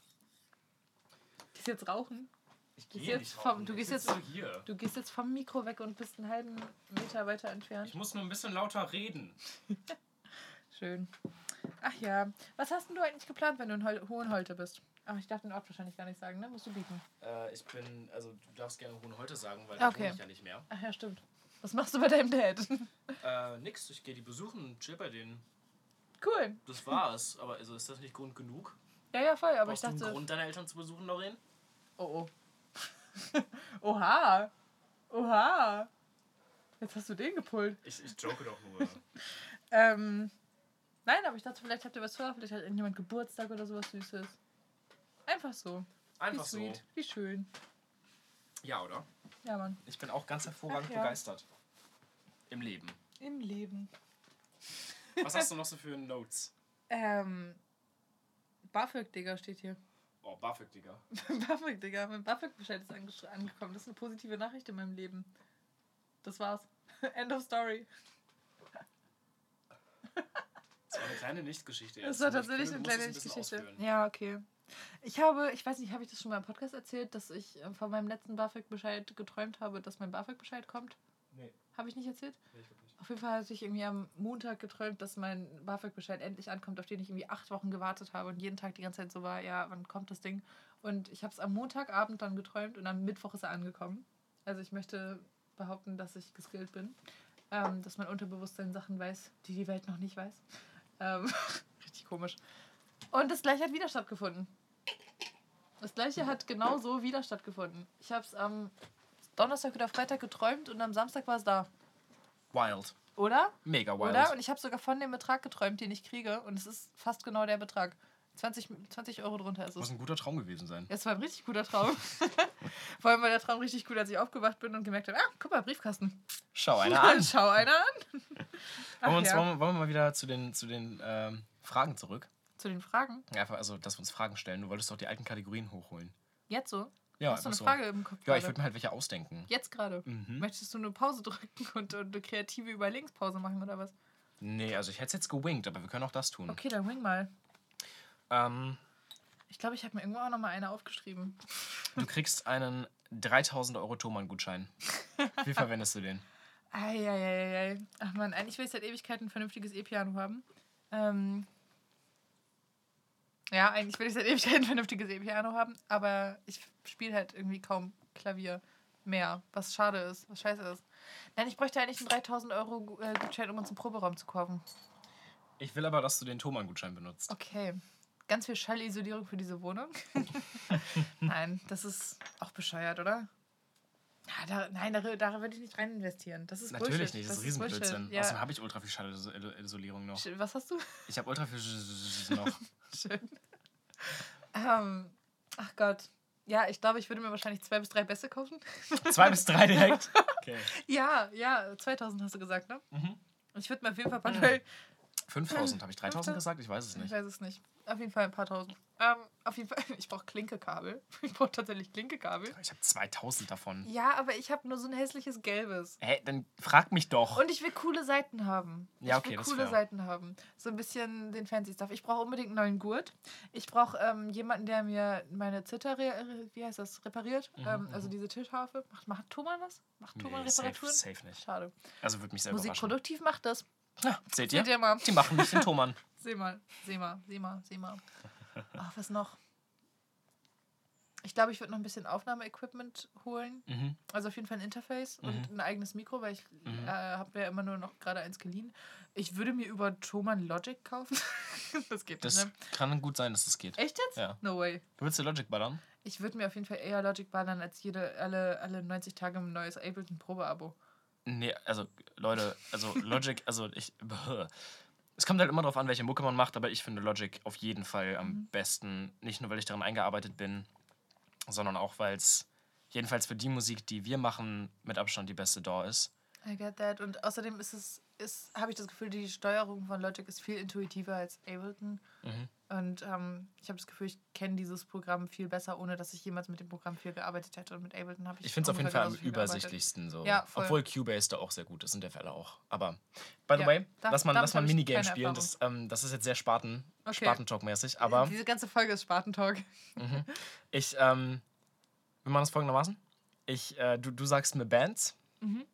[SPEAKER 2] Gehst jetzt rauchen?
[SPEAKER 1] ich
[SPEAKER 2] gehst
[SPEAKER 1] gehe
[SPEAKER 2] jetzt
[SPEAKER 1] nicht
[SPEAKER 2] vom-
[SPEAKER 1] rauchen,
[SPEAKER 2] du
[SPEAKER 1] ich
[SPEAKER 2] gehst jetzt-
[SPEAKER 1] hier.
[SPEAKER 2] Du gehst jetzt vom Mikro weg und bist einen halben Meter weiter entfernt.
[SPEAKER 1] Ich muss nur ein bisschen lauter reden. <laughs>
[SPEAKER 2] Schön. Ach ja. Was hast denn du eigentlich geplant, wenn du in Hol Hohenholte bist? Ach, ich darf den Ort wahrscheinlich gar nicht sagen, ne? Musst du bieten.
[SPEAKER 1] Äh, ich bin, also du darfst gerne Hohenholte sagen, weil
[SPEAKER 2] da wohne
[SPEAKER 1] wohne
[SPEAKER 2] ich
[SPEAKER 1] ja nicht mehr.
[SPEAKER 2] Ach ja, stimmt. Was machst du bei deinem Dad? <laughs>
[SPEAKER 1] Äh, nix, ich gehe die besuchen, chill bei denen.
[SPEAKER 2] cool.
[SPEAKER 1] Das war's. Aber also ist das nicht Grund genug?
[SPEAKER 2] Ja, ja, voll. Aber
[SPEAKER 1] Brauchst
[SPEAKER 2] ich
[SPEAKER 1] du einen
[SPEAKER 2] dachte.
[SPEAKER 1] Grund, deine Eltern zu besuchen, Lauren?
[SPEAKER 2] Oh, oh. <laughs> Oha. Oha. Jetzt hast du den gepult.
[SPEAKER 1] Ich, ich joke doch nur. <laughs>
[SPEAKER 2] Ähm. Nein, aber ich dachte, vielleicht habt ihr was vor. Vielleicht hat irgendjemand Geburtstag oder sowas Süßes. Einfach so.
[SPEAKER 1] Einfach
[SPEAKER 2] Wie
[SPEAKER 1] so.
[SPEAKER 2] sweet. Wie schön.
[SPEAKER 1] Ja, oder?
[SPEAKER 2] Ja, Mann.
[SPEAKER 1] Ich bin auch ganz hervorragend
[SPEAKER 2] Ach ja.
[SPEAKER 1] begeistert. Im Leben.
[SPEAKER 2] Im Leben.
[SPEAKER 1] Was hast du noch so für Notes?
[SPEAKER 2] Ähm. BAföG, Digga, steht hier.
[SPEAKER 1] Oh, BAföG, Digga. <laughs>
[SPEAKER 2] BAföG, Digga. Mein BAföG-Bescheid ist angesch- angekommen. Das ist eine positive Nachricht in meinem Leben. Das war's. <laughs> End of story.
[SPEAKER 1] Das war eine kleine Nichtgeschichte.
[SPEAKER 2] Das war tatsächlich eine kleine
[SPEAKER 1] es ein.
[SPEAKER 2] Ja, okay. Ich habe, ich weiß nicht, habe ich das schon mal im Podcast erzählt, dass ich äh, von meinem letzten BAföG-Bescheid geträumt habe, dass mein BAföG-Bescheid kommt?
[SPEAKER 1] Nee,
[SPEAKER 2] Habe ich nicht erzählt?
[SPEAKER 1] nee, ich nicht.
[SPEAKER 2] Auf jeden Fall hatte ich irgendwie am Montag geträumt, dass mein BAföG-Bescheid endlich ankommt, auf den ich irgendwie acht Wochen gewartet habe und jeden Tag die ganze Zeit so war, ja, wann kommt das Ding? Und ich habe es am Montagabend dann geträumt und am Mittwoch ist er angekommen. Also ich möchte behaupten, dass ich geskillt bin. Ähm, dass mein Unterbewusstsein Sachen weiß, die die Welt noch nicht weiß. Ähm, <laughs> richtig komisch. Und das gleiche hat wieder stattgefunden. Das gleiche hat genau so wieder stattgefunden. Ich habe es am Donnerstag oder Freitag geträumt und am Samstag war es da.
[SPEAKER 1] Wild.
[SPEAKER 2] Oder?
[SPEAKER 1] Mega wild.
[SPEAKER 2] Oder? Und ich habe sogar von dem Betrag geträumt, den ich kriege. Und es ist fast genau der Betrag. 20, 20 Euro drunter ist
[SPEAKER 1] Muss
[SPEAKER 2] es.
[SPEAKER 1] ein guter Traum gewesen sein.
[SPEAKER 2] Es war ein richtig guter Traum. <laughs> Vor allem war der Traum richtig gut, als ich aufgewacht bin und gemerkt habe, ah, guck mal, Briefkasten.
[SPEAKER 1] Schau einer <laughs> an.
[SPEAKER 2] Schau einer an. Ach,
[SPEAKER 1] Wollen wir, uns,
[SPEAKER 2] ja.
[SPEAKER 1] wollen wir mal wieder zu den, zu den ähm, Fragen zurück?
[SPEAKER 2] Zu den Fragen.
[SPEAKER 1] Einfach, also, dass wir uns Fragen stellen. Du wolltest doch die alten Kategorien hochholen.
[SPEAKER 2] Jetzt so?
[SPEAKER 1] Ja,
[SPEAKER 2] Hast du eine
[SPEAKER 1] so.
[SPEAKER 2] Frage im Kopf?
[SPEAKER 1] Ja, ich würde mir halt welche ausdenken.
[SPEAKER 2] Jetzt gerade.
[SPEAKER 1] Mhm.
[SPEAKER 2] Möchtest du eine Pause <laughs> drücken und, und eine kreative Überlegungspause machen oder was?
[SPEAKER 1] Nee, also ich hätte es jetzt gewinkt, aber wir können auch das tun.
[SPEAKER 2] Okay, dann wing mal.
[SPEAKER 1] Ähm,
[SPEAKER 2] Ich glaube, ich habe mir irgendwo auch noch mal eine aufgeschrieben.
[SPEAKER 1] du kriegst einen 3000 Euro Thomann-Gutschein. <laughs> Wie verwendest du den?
[SPEAKER 2] Eieieiei. Ach man, eigentlich will ich seit Ewigkeiten ein vernünftiges E-Piano haben. Ähm ja, eigentlich will ich seit Ewigkeiten ein vernünftiges E-Piano haben, aber ich spiele halt irgendwie kaum Klavier mehr, was schade ist, was scheiße ist. Nein, ich bräuchte eigentlich einen 3000 Euro äh, Gutschein, um uns einen Proberaum zu kaufen.
[SPEAKER 1] Ich will aber, dass du den Thomann-Gutschein benutzt.
[SPEAKER 2] Okay. Ganz viel Schallisolierung für diese Wohnung. <laughs> Nein, das ist auch bescheuert, oder? Ja, da, nein, da, da würde ich nicht rein investieren. Das ist
[SPEAKER 1] Natürlich
[SPEAKER 2] Bullshit.
[SPEAKER 1] nicht, das ist
[SPEAKER 2] Bullshit.
[SPEAKER 1] Riesenblödsinn.
[SPEAKER 2] Ja.
[SPEAKER 1] Außerdem habe ich ultra viel Schallisolierung noch.
[SPEAKER 2] Was hast du?
[SPEAKER 1] Ich habe ultra viel Sch- noch. <laughs>
[SPEAKER 2] Schön. Ähm, ach Gott. Ja, ich glaube, ich würde mir wahrscheinlich zwei bis drei Bässe kaufen. <laughs>
[SPEAKER 1] Zwei bis drei direkt. <laughs> Okay.
[SPEAKER 2] Ja, ja, 2000 hast du gesagt, ne?
[SPEAKER 1] Mhm.
[SPEAKER 2] Ich würde mir auf jeden Fall manuell.
[SPEAKER 1] 5000, habe ich 3000 gesagt? Ich weiß es
[SPEAKER 2] Ich
[SPEAKER 1] nicht.
[SPEAKER 2] weiß es nicht. Auf jeden Fall ein paar tausend. Ähm, auf jeden Fall, <laughs> ich brauche Klinkekabel. <laughs> Ich brauche tatsächlich Klinkekabel.
[SPEAKER 1] Ich habe 2000 davon.
[SPEAKER 2] Ja, aber ich habe nur so ein hässliches gelbes.
[SPEAKER 1] Hä, dann frag mich doch.
[SPEAKER 2] Und ich will coole Seiten haben.
[SPEAKER 1] Ja,
[SPEAKER 2] ich
[SPEAKER 1] okay,
[SPEAKER 2] will
[SPEAKER 1] das
[SPEAKER 2] coole. Seiten haben. So ein bisschen den fancy Stuff. Ich brauche unbedingt einen neuen Gurt. Ich brauche ähm, jemanden, der mir meine Zither, re- wie heißt das, repariert. ähm, also diese Tischharfe. Macht, macht Thomann das? Macht Thomann
[SPEAKER 1] Mhm, Nee, safe,
[SPEAKER 2] Reparaturen?
[SPEAKER 1] safe nicht.
[SPEAKER 2] Schade.
[SPEAKER 1] Also würde mich sehr überraschen.
[SPEAKER 2] Musikproduktiv macht das.
[SPEAKER 1] Ja, seht ihr?
[SPEAKER 2] Seht ihr mal.
[SPEAKER 1] Die machen nicht den Thomann. <laughs>
[SPEAKER 2] Seh mal, seh mal, seh mal, seh mal. Ach, was noch? Ich glaube, ich würde noch ein bisschen Aufnahmeequipment holen.
[SPEAKER 1] Mhm.
[SPEAKER 2] Also auf jeden Fall ein Interface und ein eigenes Mikro, weil ich
[SPEAKER 1] Mhm.
[SPEAKER 2] äh, habe ja immer nur noch gerade eins geliehen. Ich würde mir über Thomann Logic kaufen. <laughs> das geht
[SPEAKER 1] Das
[SPEAKER 2] nicht, ne?
[SPEAKER 1] kann gut sein, dass das geht.
[SPEAKER 2] Echt jetzt?
[SPEAKER 1] Ja.
[SPEAKER 2] No way.
[SPEAKER 1] Du willst dir Logic ballern?
[SPEAKER 2] Ich würde mir auf jeden Fall eher Logic ballern als jede, alle, alle 90 Tage ein neues Ableton Probeabo.
[SPEAKER 1] Nee, also Leute, also Logic, also ich. Es kommt halt immer darauf an, welche Mucke man macht, aber ich finde Logic auf jeden Fall am
[SPEAKER 2] Mhm.
[SPEAKER 1] besten. Nicht nur, weil ich daran eingearbeitet bin, sondern auch, weil es jedenfalls für die Musik, die wir machen, mit Abstand die beste DAW ist.
[SPEAKER 2] I get that. Und außerdem ist es, ist, habe ich das Gefühl, die Steuerung von Logic ist viel intuitiver als Ableton.
[SPEAKER 1] Mhm.
[SPEAKER 2] Und ähm, ich habe das Gefühl, ich kenne dieses Programm viel besser, ohne dass ich jemals mit dem Programm viel gearbeitet hätte. Und mit Ableton habe ich
[SPEAKER 1] Ich finde es auf jeden Fall am übersichtlichsten so.
[SPEAKER 2] Ja.
[SPEAKER 1] Obwohl Cubase da auch sehr gut ist und der Fälle auch. Aber by the
[SPEAKER 2] Ja,
[SPEAKER 1] way,
[SPEAKER 2] da-
[SPEAKER 1] lass mal, lass mal ein Minigame spielen. Das, ähm, das ist jetzt sehr Spaten,
[SPEAKER 2] Okay.
[SPEAKER 1] Spatentalk-mäßig. Aber
[SPEAKER 2] Diese ganze Folge ist Spatentalk.
[SPEAKER 1] ich, ähm, wir machen das folgendermaßen. Ich, äh, du, du sagst mir Bands
[SPEAKER 2] Mhm.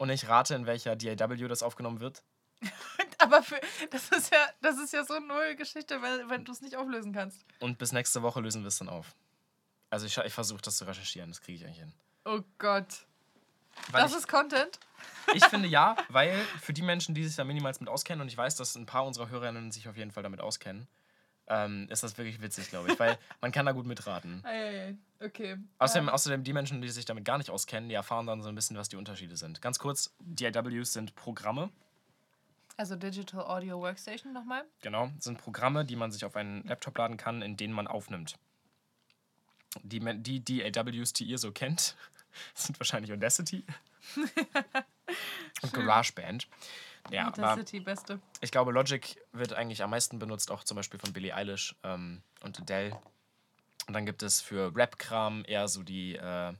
[SPEAKER 1] Und ich rate, in welcher DAW das aufgenommen wird. <laughs>
[SPEAKER 2] Aber für, das, ist ja, das ist ja so eine null Geschichte, weil, wenn du es nicht auflösen kannst.
[SPEAKER 1] Und bis nächste Woche lösen wir es dann auf. Also ich, ich versuche das zu recherchieren, das kriege ich eigentlich hin.
[SPEAKER 2] Oh Gott.
[SPEAKER 1] Weil
[SPEAKER 2] das
[SPEAKER 1] ich,
[SPEAKER 2] ist Content.
[SPEAKER 1] ich finde ja, <laughs> weil für die Menschen, die sich da minimals mit auskennen, und ich weiß, dass ein paar unserer Hörerinnen sich auf jeden Fall damit auskennen, ähm, ist das wirklich witzig, glaube ich, weil <laughs> man kann da gut mitraten.
[SPEAKER 2] Ei, okay.
[SPEAKER 1] Außerdem,
[SPEAKER 2] Ähm,
[SPEAKER 1] außerdem die Menschen, die sich damit gar nicht auskennen, die erfahren dann so ein bisschen, was die Unterschiede sind. Ganz kurz, DAWs sind Programme,
[SPEAKER 2] also Digital Audio Workstation nochmal.
[SPEAKER 1] genau, sind Programme, die man sich auf einen Laptop laden kann, in denen man aufnimmt. Die, die DAWs, die ihr so kennt, <laughs> sind wahrscheinlich Audacity <laughs> und GarageBand. Ja, aber
[SPEAKER 2] City, beste.
[SPEAKER 1] ich glaube, Logic wird eigentlich am meisten benutzt, auch zum Beispiel von Billie Eilish ähm, und Adele. Und dann gibt es für Rap-Kram eher so die, äh,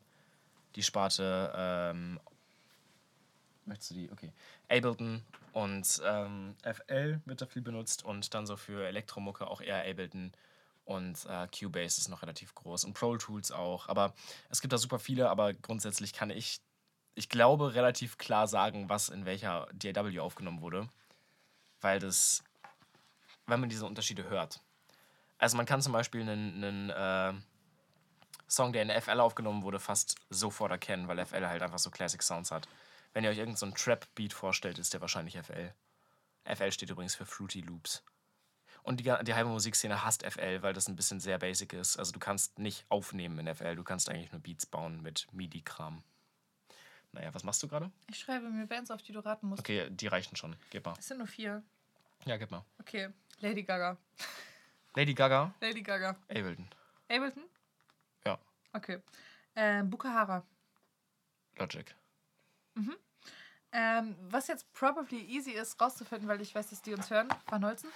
[SPEAKER 1] die Sparte, ähm, möchtest du die? Okay. Ableton und ähm, FL wird da viel benutzt und dann so für Elektromucke auch eher Ableton und äh, Cubase ist noch relativ groß und Pro Tools auch. Aber es gibt da super viele, aber grundsätzlich kann ich, ich glaube, relativ klar sagen, was in welcher DAW aufgenommen wurde, weil das, wenn man diese Unterschiede hört. Also man kann zum Beispiel einen, einen äh, Song, der in FL aufgenommen wurde, fast sofort erkennen, weil FL halt einfach so Classic Sounds hat. Wenn ihr euch irgendeinen so Trap-Beat vorstellt, ist der wahrscheinlich FL. FL steht übrigens für Fruity Loops. Und die, die halbe Musikszene hasst FL, weil das ein bisschen sehr basic ist. Also du kannst nicht aufnehmen in FL, du kannst eigentlich nur Beats bauen mit MIDI-Kram. Naja, was machst du gerade?
[SPEAKER 2] Ich schreibe mir Bands auf, die du raten musst.
[SPEAKER 1] Okay, die reichen schon. Gib mal.
[SPEAKER 2] Es sind nur vier.
[SPEAKER 1] Ja, gib mal.
[SPEAKER 2] Okay. Lady Gaga.
[SPEAKER 1] Lady Gaga,
[SPEAKER 2] Lady Gaga.
[SPEAKER 1] Ableton.
[SPEAKER 2] Ableton?
[SPEAKER 1] Ja.
[SPEAKER 2] Okay. Ähm, Bukahara.
[SPEAKER 1] Logic.
[SPEAKER 2] Ähm, was jetzt probably easy ist rauszufinden, weil ich weiß, dass die uns hören. Van Holzen?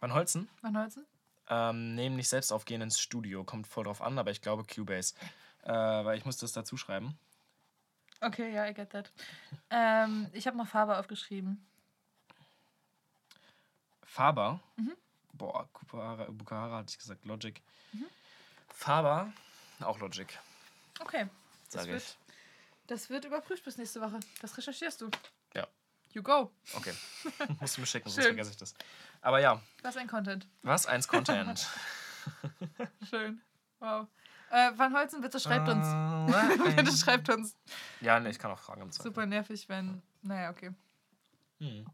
[SPEAKER 1] Van Holzen?
[SPEAKER 2] Van Holzen?
[SPEAKER 1] Ähm, nehmen nicht selbst aufgehen ins Studio. Kommt voll drauf an, aber ich glaube Cubase. Äh, weil ich muss das dazu schreiben.
[SPEAKER 2] Okay, ja, I get that. Ähm, ich habe noch Farbe aufgeschrieben.
[SPEAKER 1] Faber.
[SPEAKER 2] Mhm.
[SPEAKER 1] Boah, Bukahara, Bukahara hatte ich gesagt, Logic. Faber, auch Logic,
[SPEAKER 2] Okay. Das wird,
[SPEAKER 1] ich.
[SPEAKER 2] das wird überprüft bis nächste Woche. Das recherchierst du.
[SPEAKER 1] Ja.
[SPEAKER 2] You go.
[SPEAKER 1] Okay. <laughs> Musst du mir schicken, sonst vergesse ich das. Aber ja,
[SPEAKER 2] Was ein Content.
[SPEAKER 1] was eins Content. <laughs>
[SPEAKER 2] Schön. Wow. Äh, Van Holzen, bitte schreibt uns. <laughs>
[SPEAKER 1] uns.
[SPEAKER 2] bitte schreibt uns.
[SPEAKER 1] Ja, ne, ich kann auch Fragen Zweifel.
[SPEAKER 2] Super nervig, wenn. Naja, okay.
[SPEAKER 1] Hm.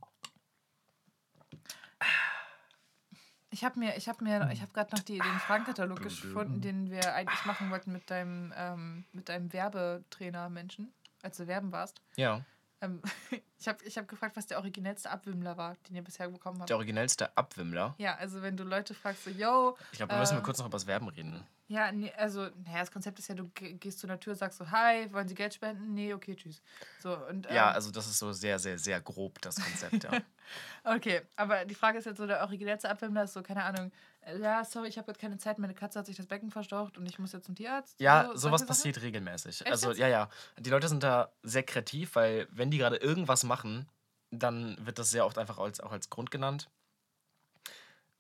[SPEAKER 2] Ich habe mir, ich habe mir, ich habe gerade noch die, den Fragenkatalog gefunden, den wir eigentlich machen wollten mit deinem, ähm, mit deinem Werbetrainer-Menschen, als du werben warst.
[SPEAKER 1] Ja,
[SPEAKER 2] Ähm, <laughs> ich habe ich hab gefragt, was der originellste Abwimmler war, den ihr bisher bekommen habt.
[SPEAKER 1] der originellste Abwimmler.
[SPEAKER 2] Ja, also wenn du Leute fragst, so, yo,
[SPEAKER 1] Ich glaube, wir müssen mal
[SPEAKER 2] Äh,
[SPEAKER 1] kurz noch über das Werben reden.
[SPEAKER 2] Ja, nee, also, naja, das Konzept ist ja, du ge- gehst zu einer Tür, sagst so, hi, wollen Sie Geld spenden? Nee, okay, tschüss. So, und, ähm,
[SPEAKER 1] Ja, also das ist so sehr, sehr, sehr grob, das Konzept, ja. <laughs>
[SPEAKER 2] Okay, aber die Frage ist jetzt so, der originellste Abwimmler ist so, keine Ahnung, äh, ja, sorry, ich habe gerade keine Zeit, meine Katze hat sich das Becken verstaucht und ich muss jetzt zum Tierarzt.
[SPEAKER 1] Ja,
[SPEAKER 2] so,
[SPEAKER 1] sowas
[SPEAKER 2] Sachen.
[SPEAKER 1] passiert regelmäßig.
[SPEAKER 2] Echt
[SPEAKER 1] also, ja, ja. Die Leute sind da sehr kreativ, weil wenn die gerade irgendwas machen, dann wird das sehr oft einfach als, auch als Grund genannt.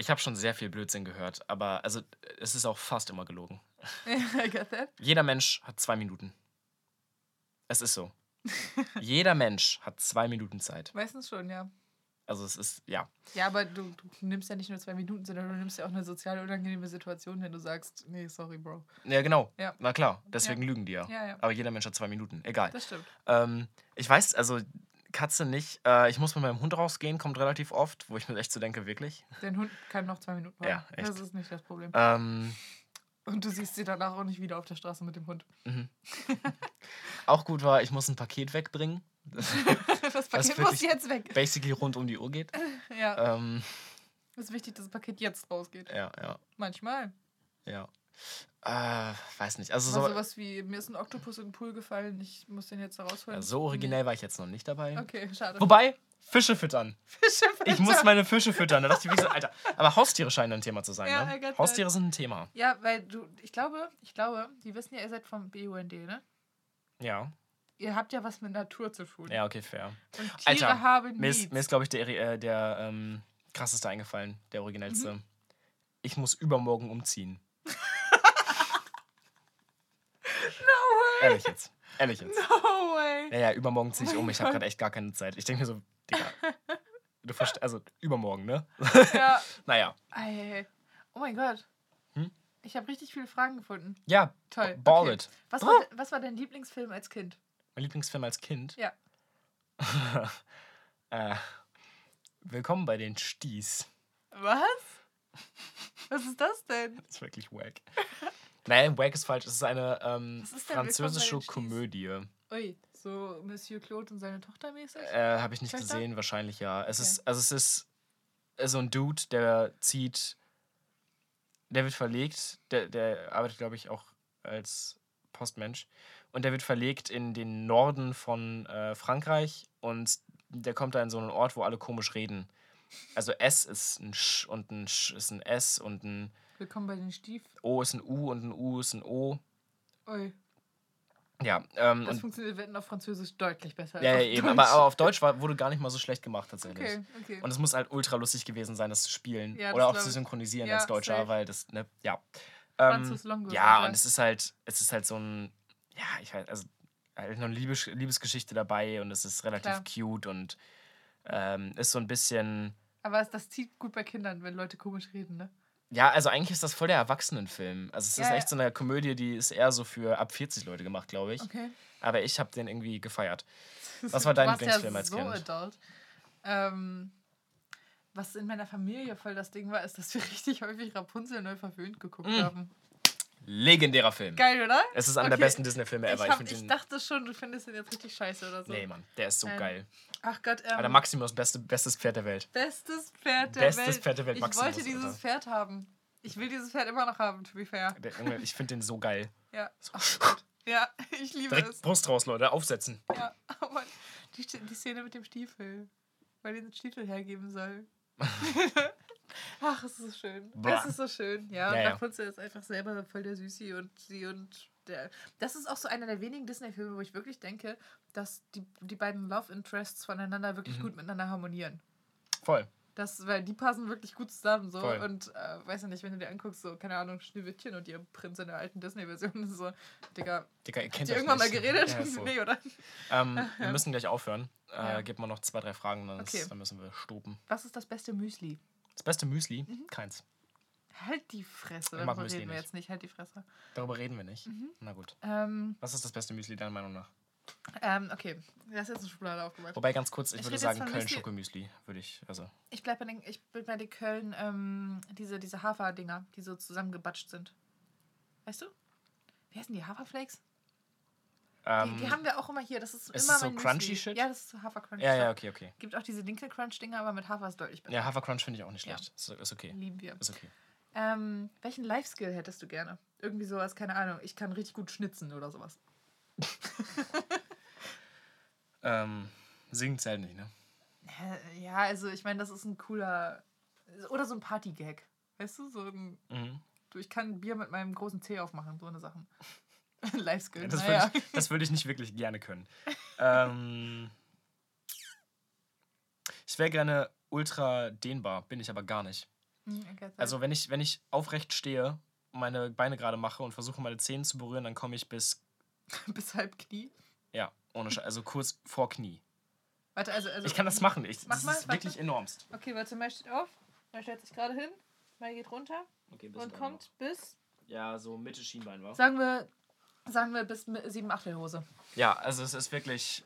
[SPEAKER 1] Ich habe schon sehr viel Blödsinn gehört, aber also es ist auch fast immer gelogen.
[SPEAKER 2] I got that.
[SPEAKER 1] Jeder Mensch hat zwei Minuten. Es ist so. Jeder Mensch hat zwei Minuten Zeit.
[SPEAKER 2] Meistens schon, ja.
[SPEAKER 1] Also es ist, ja.
[SPEAKER 2] Ja, aber du, du nimmst ja nicht nur zwei Minuten, sondern du nimmst ja auch eine sozial unangenehme Situation, wenn du sagst, nee, sorry, Bro.
[SPEAKER 1] Ja, genau.
[SPEAKER 2] Ja.
[SPEAKER 1] Na klar, deswegen lügen die ja.
[SPEAKER 2] Ja, ja.
[SPEAKER 1] Aber jeder Mensch hat zwei Minuten. Egal.
[SPEAKER 2] Das stimmt.
[SPEAKER 1] Ähm, ich weiß, also Katze nicht. Äh, ich muss mit meinem Hund rausgehen, kommt relativ oft, wo ich mir echt so denke, wirklich.
[SPEAKER 2] Dein Hund kann noch zwei Minuten
[SPEAKER 1] Ja,
[SPEAKER 2] warten.
[SPEAKER 1] echt.
[SPEAKER 2] Das ist nicht das Problem.
[SPEAKER 1] Ähm,
[SPEAKER 2] Und du siehst sie danach auch nicht wieder auf der Straße mit dem Hund.
[SPEAKER 1] auch gut war, ich muss ein Paket wegbringen. <laughs>
[SPEAKER 2] Das Paket muss jetzt weg.
[SPEAKER 1] Basically rund um die Uhr geht.
[SPEAKER 2] Ja,
[SPEAKER 1] Ähm,
[SPEAKER 2] es ist wichtig, dass das Paket jetzt rausgeht.
[SPEAKER 1] ja, ja,
[SPEAKER 2] Manchmal.
[SPEAKER 1] ja. Äh, weiß nicht. Also
[SPEAKER 2] So sowas wie, mir ist ein Oktopus in den Pool gefallen, ich muss den jetzt da rausholen.
[SPEAKER 1] ja, so originell war ich jetzt noch nicht dabei.
[SPEAKER 2] Okay, schade.
[SPEAKER 1] Wobei, Fische füttern.
[SPEAKER 2] Fische
[SPEAKER 1] Ich muss meine Fische füttern. Da dachte ich, wie so, Alter. Aber Haustiere scheinen ein Thema zu sein,
[SPEAKER 2] Ja,
[SPEAKER 1] ne? Haustiere sind ein Thema.
[SPEAKER 2] Ja, weil du, ich glaube, ich glaube, die wissen ja, ihr seid vom BUND, ne?
[SPEAKER 1] Ja.
[SPEAKER 2] Ihr habt ja was mit Natur zu tun.
[SPEAKER 1] Ja, okay, fair.
[SPEAKER 2] Und Tiere
[SPEAKER 1] Alter,
[SPEAKER 2] haben
[SPEAKER 1] Mir ist, mir ist glaube ich, der, äh, der ähm, krasseste eingefallen, der originellste.
[SPEAKER 2] Mhm.
[SPEAKER 1] Ich muss übermorgen umziehen. <laughs>
[SPEAKER 2] no way!
[SPEAKER 1] Ehrlich jetzt. Ehrlich jetzt. <laughs>
[SPEAKER 2] No way!
[SPEAKER 1] Ja, ja, übermorgen ziehe ich
[SPEAKER 2] Oh
[SPEAKER 1] um. Ich habe gerade echt gar keine Zeit. Ich denke mir so, Digga. <laughs> Du verstehst, also übermorgen, ne?
[SPEAKER 2] Ja. <laughs>
[SPEAKER 1] Naja.
[SPEAKER 2] Ey. Oh mein Gott.
[SPEAKER 1] Hm?
[SPEAKER 2] Ich habe richtig viele Fragen gefunden.
[SPEAKER 1] Ja,
[SPEAKER 2] Toll.
[SPEAKER 1] ball
[SPEAKER 2] okay.
[SPEAKER 1] it.
[SPEAKER 2] Was war, was war dein Lieblingsfilm als Kind?
[SPEAKER 1] Mein Lieblingsfilm als Kind.
[SPEAKER 2] Ja.
[SPEAKER 1] äh, willkommen bei den Sties.
[SPEAKER 2] Was? Was ist das denn?
[SPEAKER 1] Das ist wirklich wack. Nein, wack ist falsch. Es ist eine ähm,
[SPEAKER 2] ist
[SPEAKER 1] französische? Komödie.
[SPEAKER 2] Ui, so Monsieur Claude und seine Tochter mäßig?
[SPEAKER 1] Äh, Habe ich nicht
[SPEAKER 2] Töchter?
[SPEAKER 1] gesehen, wahrscheinlich ja. Es
[SPEAKER 2] Okay.
[SPEAKER 1] ist, also es ist äh, so ein Dude, der zieht, der wird verlegt, der, der arbeitet, glaube ich, auch als Postmensch. Und der wird verlegt in den Norden von äh, Frankreich und der kommt da in so einen Ort, wo alle komisch reden. Also S ist ein Sch und ein Sch ist ein S und ein
[SPEAKER 2] Willkommen bei den Stief.
[SPEAKER 1] O ist ein U und ein U ist ein O.
[SPEAKER 2] Ui,
[SPEAKER 1] Ja, ähm,
[SPEAKER 2] das funktioniert Wetten auf Französisch deutlich besser
[SPEAKER 1] ja,
[SPEAKER 2] als auf
[SPEAKER 1] eben. Aber, aber auf Deutsch war, wurde gar nicht mal so schlecht gemacht tatsächlich.
[SPEAKER 2] Okay, okay.
[SPEAKER 1] Und es muss halt ultra lustig gewesen sein, das zu spielen.
[SPEAKER 2] Ja,
[SPEAKER 1] Oder auch zu synchronisieren
[SPEAKER 2] Ja,
[SPEAKER 1] als Deutscher,
[SPEAKER 2] safe.
[SPEAKER 1] weil das, ne, ja. Ähm, ja, und es ist halt, es ist halt so ein, ja, ich weiß, also halt noch eine Liebes Liebesgeschichte dabei und es ist relativ
[SPEAKER 2] Klar.
[SPEAKER 1] cute und ähm, ist so ein bisschen,
[SPEAKER 2] Aber das zieht gut bei Kindern, wenn Leute komisch reden, ne?
[SPEAKER 1] Ja, also eigentlich ist das voll der Erwachsenenfilm. Also es ist
[SPEAKER 2] Ja,
[SPEAKER 1] echt
[SPEAKER 2] ja.
[SPEAKER 1] so eine Komödie, die ist eher so für ab 40 Leute gemacht, glaube ich.
[SPEAKER 2] Okay.
[SPEAKER 1] Aber ich habe den irgendwie gefeiert. <laughs> Was war dein Lieblingsfilm
[SPEAKER 2] ja
[SPEAKER 1] als
[SPEAKER 2] so
[SPEAKER 1] Kind?
[SPEAKER 2] Adult. Ähm, was in meiner Familie voll das Ding war, ist, dass wir <laughs> richtig häufig Rapunzel neu verwöhnt geguckt
[SPEAKER 1] Mm.
[SPEAKER 2] haben.
[SPEAKER 1] Legendärer Film.
[SPEAKER 2] Geil, oder?
[SPEAKER 1] Es ist einer der
[SPEAKER 2] Okay.
[SPEAKER 1] besten Disney-Filme
[SPEAKER 2] Ich,
[SPEAKER 1] ever.
[SPEAKER 2] hab,
[SPEAKER 1] find
[SPEAKER 2] ich
[SPEAKER 1] den-
[SPEAKER 2] dachte schon, du findest den jetzt richtig scheiße oder so.
[SPEAKER 1] Nee, Mann, der ist so
[SPEAKER 2] Ähm,
[SPEAKER 1] geil.
[SPEAKER 2] Ach Gott, ähm,
[SPEAKER 1] der Maximus, beste, bestes Pferd der Welt.
[SPEAKER 2] bestes Pferd der
[SPEAKER 1] Bestes
[SPEAKER 2] Welt.
[SPEAKER 1] Pferd der Welt,
[SPEAKER 2] ich
[SPEAKER 1] Maximus,
[SPEAKER 2] wollte dieses
[SPEAKER 1] Alter.
[SPEAKER 2] Pferd haben. Ich will dieses Pferd immer noch haben, to be fair.
[SPEAKER 1] Der, Junge, ich finde den so geil.
[SPEAKER 2] Ja. Gott. Ja, <laughs> ich liebe
[SPEAKER 1] Direkt
[SPEAKER 2] es.
[SPEAKER 1] Brust raus, Leute, aufsetzen.
[SPEAKER 2] Ja, <laughs> aber die, die Szene mit dem Stiefel. Weil den Stiefel hergeben soll. <laughs> Ach, es ist so schön.
[SPEAKER 1] Blah.
[SPEAKER 2] Es ist so schön. Ja, und
[SPEAKER 1] Ja, ja.
[SPEAKER 2] Rapunzel ist einfach selber voll der Süßi und sie und der. Das ist auch so einer der wenigen Disney-Filme, wo ich wirklich denke, dass die, die beiden Love Interests voneinander wirklich
[SPEAKER 1] Mhm.
[SPEAKER 2] gut miteinander harmonieren.
[SPEAKER 1] Voll.
[SPEAKER 2] Das, weil die passen wirklich gut zusammen so.
[SPEAKER 1] Voll.
[SPEAKER 2] Und äh, weiß ja nicht, wenn du dir anguckst, so, keine Ahnung, Schneewittchen und ihr Prinz in der alten Disney-Version, <laughs> so, Digga,
[SPEAKER 1] Digga, ihr
[SPEAKER 2] habt
[SPEAKER 1] kennt
[SPEAKER 2] ihr
[SPEAKER 1] euch
[SPEAKER 2] irgendwann mal
[SPEAKER 1] nicht.
[SPEAKER 2] geredet?
[SPEAKER 1] Ja, so. <laughs>
[SPEAKER 2] nee, oder?
[SPEAKER 1] ähm, <laughs>
[SPEAKER 2] Ach,
[SPEAKER 1] Wir
[SPEAKER 2] ja.
[SPEAKER 1] müssen gleich aufhören. Äh,
[SPEAKER 2] Ja.
[SPEAKER 1] Gib mal noch zwei, drei Fragen, dann, ist,
[SPEAKER 2] Okay.
[SPEAKER 1] dann müssen wir stoppen.
[SPEAKER 2] Was ist das beste Müsli?
[SPEAKER 1] Das beste Müsli?
[SPEAKER 2] Mhm.
[SPEAKER 1] Keins.
[SPEAKER 2] Halt die Fresse,
[SPEAKER 1] Ich
[SPEAKER 2] darüber reden wir
[SPEAKER 1] nicht.
[SPEAKER 2] jetzt nicht, halt die Fresse.
[SPEAKER 1] Darüber reden wir nicht.
[SPEAKER 2] Mhm.
[SPEAKER 1] Na gut.
[SPEAKER 2] Ähm,
[SPEAKER 1] Was ist das beste Müsli deiner Meinung nach?
[SPEAKER 2] ähm, okay, das ist jetzt eine Schublade aufgemacht.
[SPEAKER 1] Wobei ganz kurz, ich,
[SPEAKER 2] Ich
[SPEAKER 1] würde sagen
[SPEAKER 2] von
[SPEAKER 1] Köln
[SPEAKER 2] Müsli-
[SPEAKER 1] Schokomüsli, würde ich, also
[SPEAKER 2] Ich bleib bei den, ich bin bei den Köln, ähm, diese, diese Hafer-Dinger, die so zusammengebatscht sind. Weißt du? Wie heißen die? Haferflakes?
[SPEAKER 1] ähm,
[SPEAKER 2] die, die haben wir auch immer hier. Das ist,
[SPEAKER 1] ist
[SPEAKER 2] immer
[SPEAKER 1] so
[SPEAKER 2] mein
[SPEAKER 1] crunchy
[SPEAKER 2] Müsli.
[SPEAKER 1] Shit?
[SPEAKER 2] Ja, das ist so Hafer-Crunchy.
[SPEAKER 1] ja, ja, okay, okay.
[SPEAKER 2] Gibt auch diese Dinkel-Crunch-Dinger, aber mit Hafer ist deutlich besser.
[SPEAKER 1] Ja, Hafercrunch finde ich auch nicht
[SPEAKER 2] Ja.
[SPEAKER 1] schlecht. Ist, ist okay.
[SPEAKER 2] Lieben wir.
[SPEAKER 1] Ist okay.
[SPEAKER 2] Ähm, welchen Life-Skill hättest du gerne? Irgendwie sowas, keine Ahnung. Ich kann richtig gut schnitzen oder sowas. <laughs>
[SPEAKER 1] Ähm, singen zählt nicht, ne?
[SPEAKER 2] Ja, also ich meine, das ist ein cooler. Oder so ein Party-Gag. Weißt du, so ein.
[SPEAKER 1] Mhm.
[SPEAKER 2] Du, ich kann Bier mit meinem großen Zeh aufmachen, so eine Sachen. <laughs> Life-Skill.
[SPEAKER 1] Das
[SPEAKER 2] naja.
[SPEAKER 1] würde ich, das würd ich nicht wirklich gerne können. <laughs> ähm, ich wäre gerne ultra dehnbar, bin ich aber gar nicht.
[SPEAKER 2] Hm.
[SPEAKER 1] Also wenn ich, wenn ich aufrecht stehe, meine Beine gerade mache und versuche meine Zähne zu berühren, dann komme ich bis, <laughs>
[SPEAKER 2] Bis halb Knie.
[SPEAKER 1] ja, ohne Sche also kurz vor Knie.
[SPEAKER 2] Warte, also. also
[SPEAKER 1] Ich kann das machen. Ich,
[SPEAKER 2] Mach
[SPEAKER 1] das
[SPEAKER 2] mal,
[SPEAKER 1] ist
[SPEAKER 2] warte.
[SPEAKER 1] wirklich enormst.
[SPEAKER 2] Okay, warte, Mai steht auf. Mai stellt sich gerade hin. Mai geht runter
[SPEAKER 1] Okay,
[SPEAKER 2] und kommt bis.
[SPEAKER 1] Ja, so Mitte Schienbein war.
[SPEAKER 2] Sagen wir. Sagen wir bis mi- sieben Achtelhose.
[SPEAKER 1] Ja, also es ist wirklich,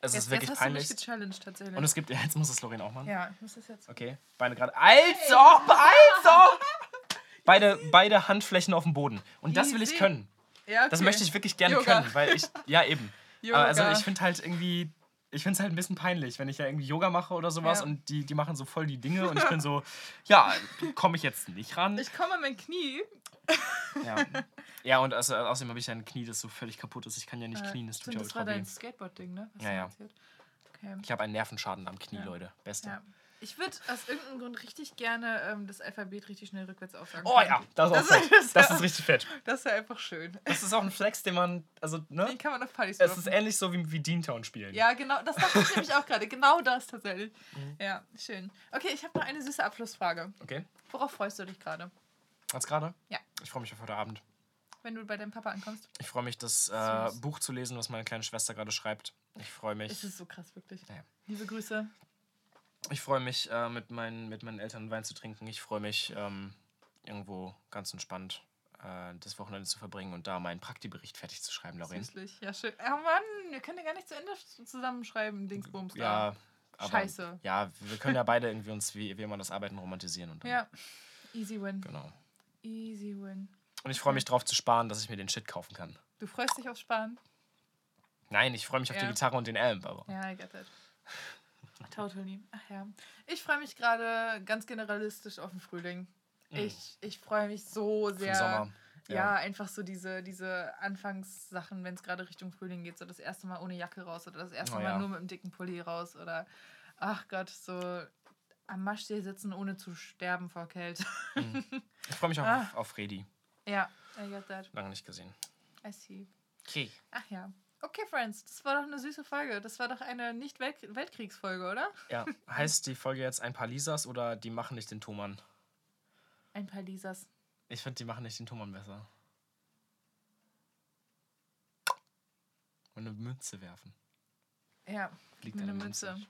[SPEAKER 1] es ist wirklich
[SPEAKER 2] jetzt hast
[SPEAKER 1] peinlich.
[SPEAKER 2] du mich gechallenged tatsächlich.
[SPEAKER 1] Und es gibt, jetzt muss es Lorin auch machen.
[SPEAKER 2] ja, ich muss das jetzt.
[SPEAKER 1] Okay, Beine gerade. Also, also! <laughs> Beide, beide Handflächen auf dem Boden. Und das will ich können.
[SPEAKER 2] Ja, okay.
[SPEAKER 1] Das möchte ich wirklich gerne
[SPEAKER 2] Yoga.
[SPEAKER 1] können, weil ich, ja eben.
[SPEAKER 2] Yoga.
[SPEAKER 1] Aber also ich finde halt irgendwie, ich finde es halt ein bisschen peinlich, wenn ich ja irgendwie Yoga mache oder sowas
[SPEAKER 2] Ja.
[SPEAKER 1] und die, die machen so voll die Dinge und ich bin <laughs> so, ja, komme ich jetzt nicht ran.
[SPEAKER 2] Ich komme an mein Knie.
[SPEAKER 1] Ja, ja und also, außerdem habe ich ja ein Knie, das so völlig kaputt ist. Ich kann ja nicht
[SPEAKER 2] Äh,
[SPEAKER 1] knien, das tut
[SPEAKER 2] stimmt,
[SPEAKER 1] ja
[SPEAKER 2] das war
[SPEAKER 1] ultra weh.
[SPEAKER 2] dein Skateboard-Ding, ne? Was
[SPEAKER 1] Ja, ja.
[SPEAKER 2] Okay.
[SPEAKER 1] Ich habe einen Nervenschaden am Knie,
[SPEAKER 2] Ja.
[SPEAKER 1] Leute. Beste.
[SPEAKER 2] Ja. Ich würde aus irgendeinem Grund richtig gerne ähm, das Alphabet richtig schnell rückwärts aufsagen.
[SPEAKER 1] Oh ja, das ist
[SPEAKER 2] Das
[SPEAKER 1] fett.
[SPEAKER 2] ist- das
[SPEAKER 1] Das
[SPEAKER 2] ist-
[SPEAKER 1] ist richtig fett. <laughs>
[SPEAKER 2] Das wäre einfach schön.
[SPEAKER 1] Das ist auch ein Flex, den man, also, ne?
[SPEAKER 2] Den kann man auf Partys
[SPEAKER 1] Es ist ähnlich so wie, wie Deantown spielen.
[SPEAKER 2] Ja, genau, das dachte ich nämlich auch gerade. Genau das tatsächlich.
[SPEAKER 1] Mhm.
[SPEAKER 2] Ja, schön. Okay, ich habe noch eine süße Abschlussfrage.
[SPEAKER 1] Okay.
[SPEAKER 2] Worauf freust du dich gerade,
[SPEAKER 1] Als gerade?
[SPEAKER 2] Ja.
[SPEAKER 1] Ich freue mich auf heute Abend.
[SPEAKER 2] wenn du bei deinem Papa ankommst?
[SPEAKER 1] Ich freue mich, das äh. Buch zu lesen, was meine kleine Schwester gerade schreibt. Ich freue mich.
[SPEAKER 2] Es ist so krass, wirklich.
[SPEAKER 1] Ja.
[SPEAKER 2] Liebe Grüße.
[SPEAKER 1] Ich freue mich, äh, mit, meinen, mit meinen Eltern Wein zu trinken. Ich freue mich, ähm, irgendwo ganz entspannt äh, das Wochenende zu verbringen und da meinen Praktibericht fertig zu schreiben, Lauren.
[SPEAKER 2] Süßlich. Ja, schön. Oh Mann, wir können ja gar nicht zu Ende zusammenschreiben, Dingsbums.
[SPEAKER 1] Ja, aber,
[SPEAKER 2] Scheiße.
[SPEAKER 1] Ja, wir können ja beide irgendwie uns wie, wie immer das Arbeiten romantisieren. Und dann,
[SPEAKER 2] Ja. Easy win.
[SPEAKER 1] Genau.
[SPEAKER 2] Easy win.
[SPEAKER 1] Und ich freue mich drauf zu sparen, dass ich mir den Shit kaufen kann.
[SPEAKER 2] Du freust dich aufs Sparen?
[SPEAKER 1] Nein, ich freue mich auf
[SPEAKER 2] Ja.
[SPEAKER 1] die Gitarre und den Amp, aber.
[SPEAKER 2] Ja, I get it. Totally. Ach ja. Ich freue mich gerade ganz generalistisch auf den Frühling. Ich, ich freue mich so sehr.
[SPEAKER 1] Sommer.
[SPEAKER 2] Ja, einfach so diese, diese Anfangssachen, wenn es gerade Richtung Frühling geht, so das erste Mal ohne Jacke raus oder das erste
[SPEAKER 1] Oh
[SPEAKER 2] Mal
[SPEAKER 1] ja.
[SPEAKER 2] nur mit einem dicken Pulli raus oder ach Gott, so am Maschsee sitzen, ohne zu sterben vor Kälte.
[SPEAKER 1] Ich freue mich <laughs> auch
[SPEAKER 2] Ah.
[SPEAKER 1] auf, auf Freddy.
[SPEAKER 2] ja, I get that.
[SPEAKER 1] Lange nicht gesehen.
[SPEAKER 2] I see.
[SPEAKER 1] Okay.
[SPEAKER 2] Ach ja. Okay, Friends, das war doch eine süße Folge. Das war doch eine Nicht-Weltkriegsfolge, oder?
[SPEAKER 1] Ja, <laughs> heißt die Folge jetzt ein paar Lisas oder die machen nicht den Thomann?
[SPEAKER 2] Ein paar Lisas.
[SPEAKER 1] Ich finde, die machen nicht den Thomann besser. Und eine Münze werfen.
[SPEAKER 2] Ja,
[SPEAKER 1] Fliegt
[SPEAKER 2] eine
[SPEAKER 1] eine
[SPEAKER 2] Münze.
[SPEAKER 1] Münze.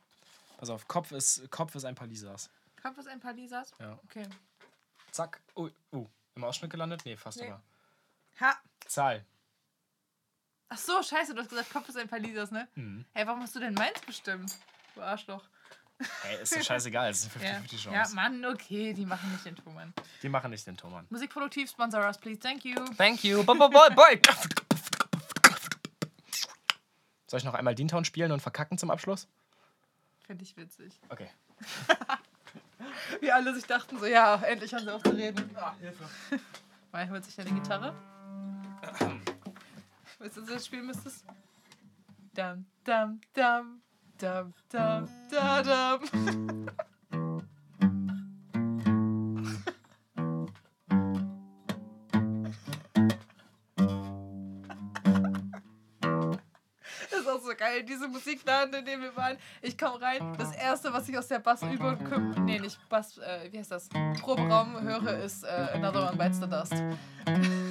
[SPEAKER 1] Pass auf, Kopf ist, Kopf ist ein paar Lisas.
[SPEAKER 2] Kommt was ein paar Lisas?
[SPEAKER 1] Ja.
[SPEAKER 2] Okay.
[SPEAKER 1] Zack. Oh, oh. Im Ausschnitt gelandet? Nee, fast
[SPEAKER 2] Nee.
[SPEAKER 1] aber.
[SPEAKER 2] Ha!
[SPEAKER 1] Zahl.
[SPEAKER 2] Ach so, scheiße, du hast gesagt, Kopf ist ein paar Lisas, ne?
[SPEAKER 1] Hm.
[SPEAKER 2] Hey, warum hast du denn meins bestimmt? Du Arschloch.
[SPEAKER 1] Ey, ist doch scheißegal. Es ist eine <laughs>
[SPEAKER 2] Ja.
[SPEAKER 1] 50-50 Chance.
[SPEAKER 2] ja, Mann, okay, die machen nicht den Thomann.
[SPEAKER 1] Die machen nicht den Thomann.
[SPEAKER 2] Musikproduktiv, sponsor us, please. Thank you.
[SPEAKER 1] Thank you. Boy, boy, boy, boy. Soll ich noch einmal Deantown spielen und verkacken zum Abschluss?
[SPEAKER 2] Finde ich witzig.
[SPEAKER 1] Okay. <laughs>
[SPEAKER 2] Wie alle sich dachten, so, ja, endlich haben sie auf zu reden. Ah, Hilfe. <laughs> Mai holt sich eine Gitarre. <clears throat> Weißt du, das spielen müsstest? Dam, dam, dam, dam, dam, da, dam. <laughs> Das ist auch so geil, diese Musikladen, in dem wir waren. Ich komme rein, das erste, was ich aus der Bassübung, nee, nicht Bass, äh, wie heißt das? Proberaum höre, ist äh, Another One Bites the Dust. <laughs>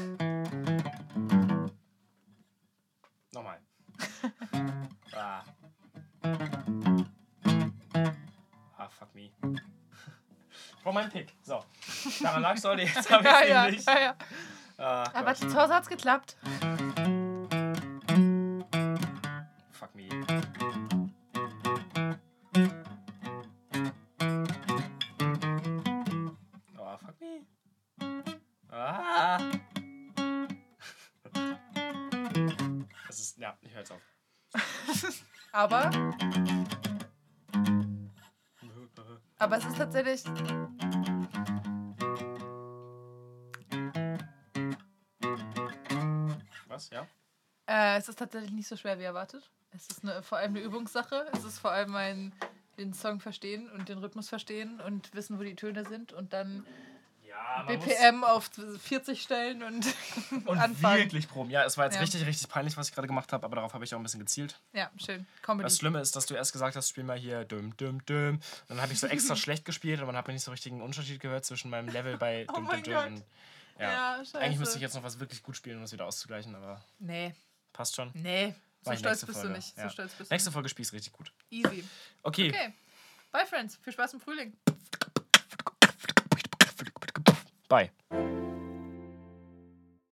[SPEAKER 1] Brauch meinen Pick. So. Daran lag's heute, jetzt <laughs> hab ich
[SPEAKER 2] ja, ja,
[SPEAKER 1] nicht.
[SPEAKER 2] ja, ja.
[SPEAKER 1] Ah,
[SPEAKER 2] Aber
[SPEAKER 1] Gott.
[SPEAKER 2] zu Hause hat's geklappt.
[SPEAKER 1] Fuck me. Oh, fuck me. Ah. <laughs> Das ist, ja, ich höre jetzt auf.
[SPEAKER 2] Aber, aber es ist tatsächlich. Ist tatsächlich nicht so schwer wie erwartet. Es ist eine, vor allem eine Übungssache. Es ist vor allem ein den Song verstehen und den Rhythmus verstehen und wissen, wo die Töne sind und dann
[SPEAKER 1] Ja,
[SPEAKER 2] BPM auf 40 stellen und, <laughs>
[SPEAKER 1] und
[SPEAKER 2] anfangen.
[SPEAKER 1] wirklich proben. Ja, es war jetzt
[SPEAKER 2] Ja.
[SPEAKER 1] richtig, richtig peinlich, was ich gerade gemacht habe, aber darauf habe ich auch ein bisschen gezielt.
[SPEAKER 2] Ja, schön. Comedy.
[SPEAKER 1] Das Schlimme ist, dass du erst gesagt hast, spiel mal hier düm, düm, düm. Und dann habe ich so extra <laughs> schlecht gespielt und man hat mir nicht so richtig einen Unterschied gehört zwischen meinem Level bei <laughs>
[SPEAKER 2] Oh
[SPEAKER 1] düm,
[SPEAKER 2] mein
[SPEAKER 1] düm, düm ja.
[SPEAKER 2] Ja.
[SPEAKER 1] Eigentlich müsste ich jetzt noch was wirklich gut spielen, um das wieder auszugleichen, aber
[SPEAKER 2] Nee,
[SPEAKER 1] passt schon.
[SPEAKER 2] nee. So stolz bist du
[SPEAKER 1] Folge,
[SPEAKER 2] nicht.
[SPEAKER 1] ja.
[SPEAKER 2] So stolz bist
[SPEAKER 1] Nächste Folge spielst richtig gut.
[SPEAKER 2] du. Easy.
[SPEAKER 1] Okay.
[SPEAKER 2] Okay. Bye, Friends. Viel Spaß im Frühling.
[SPEAKER 1] Bye.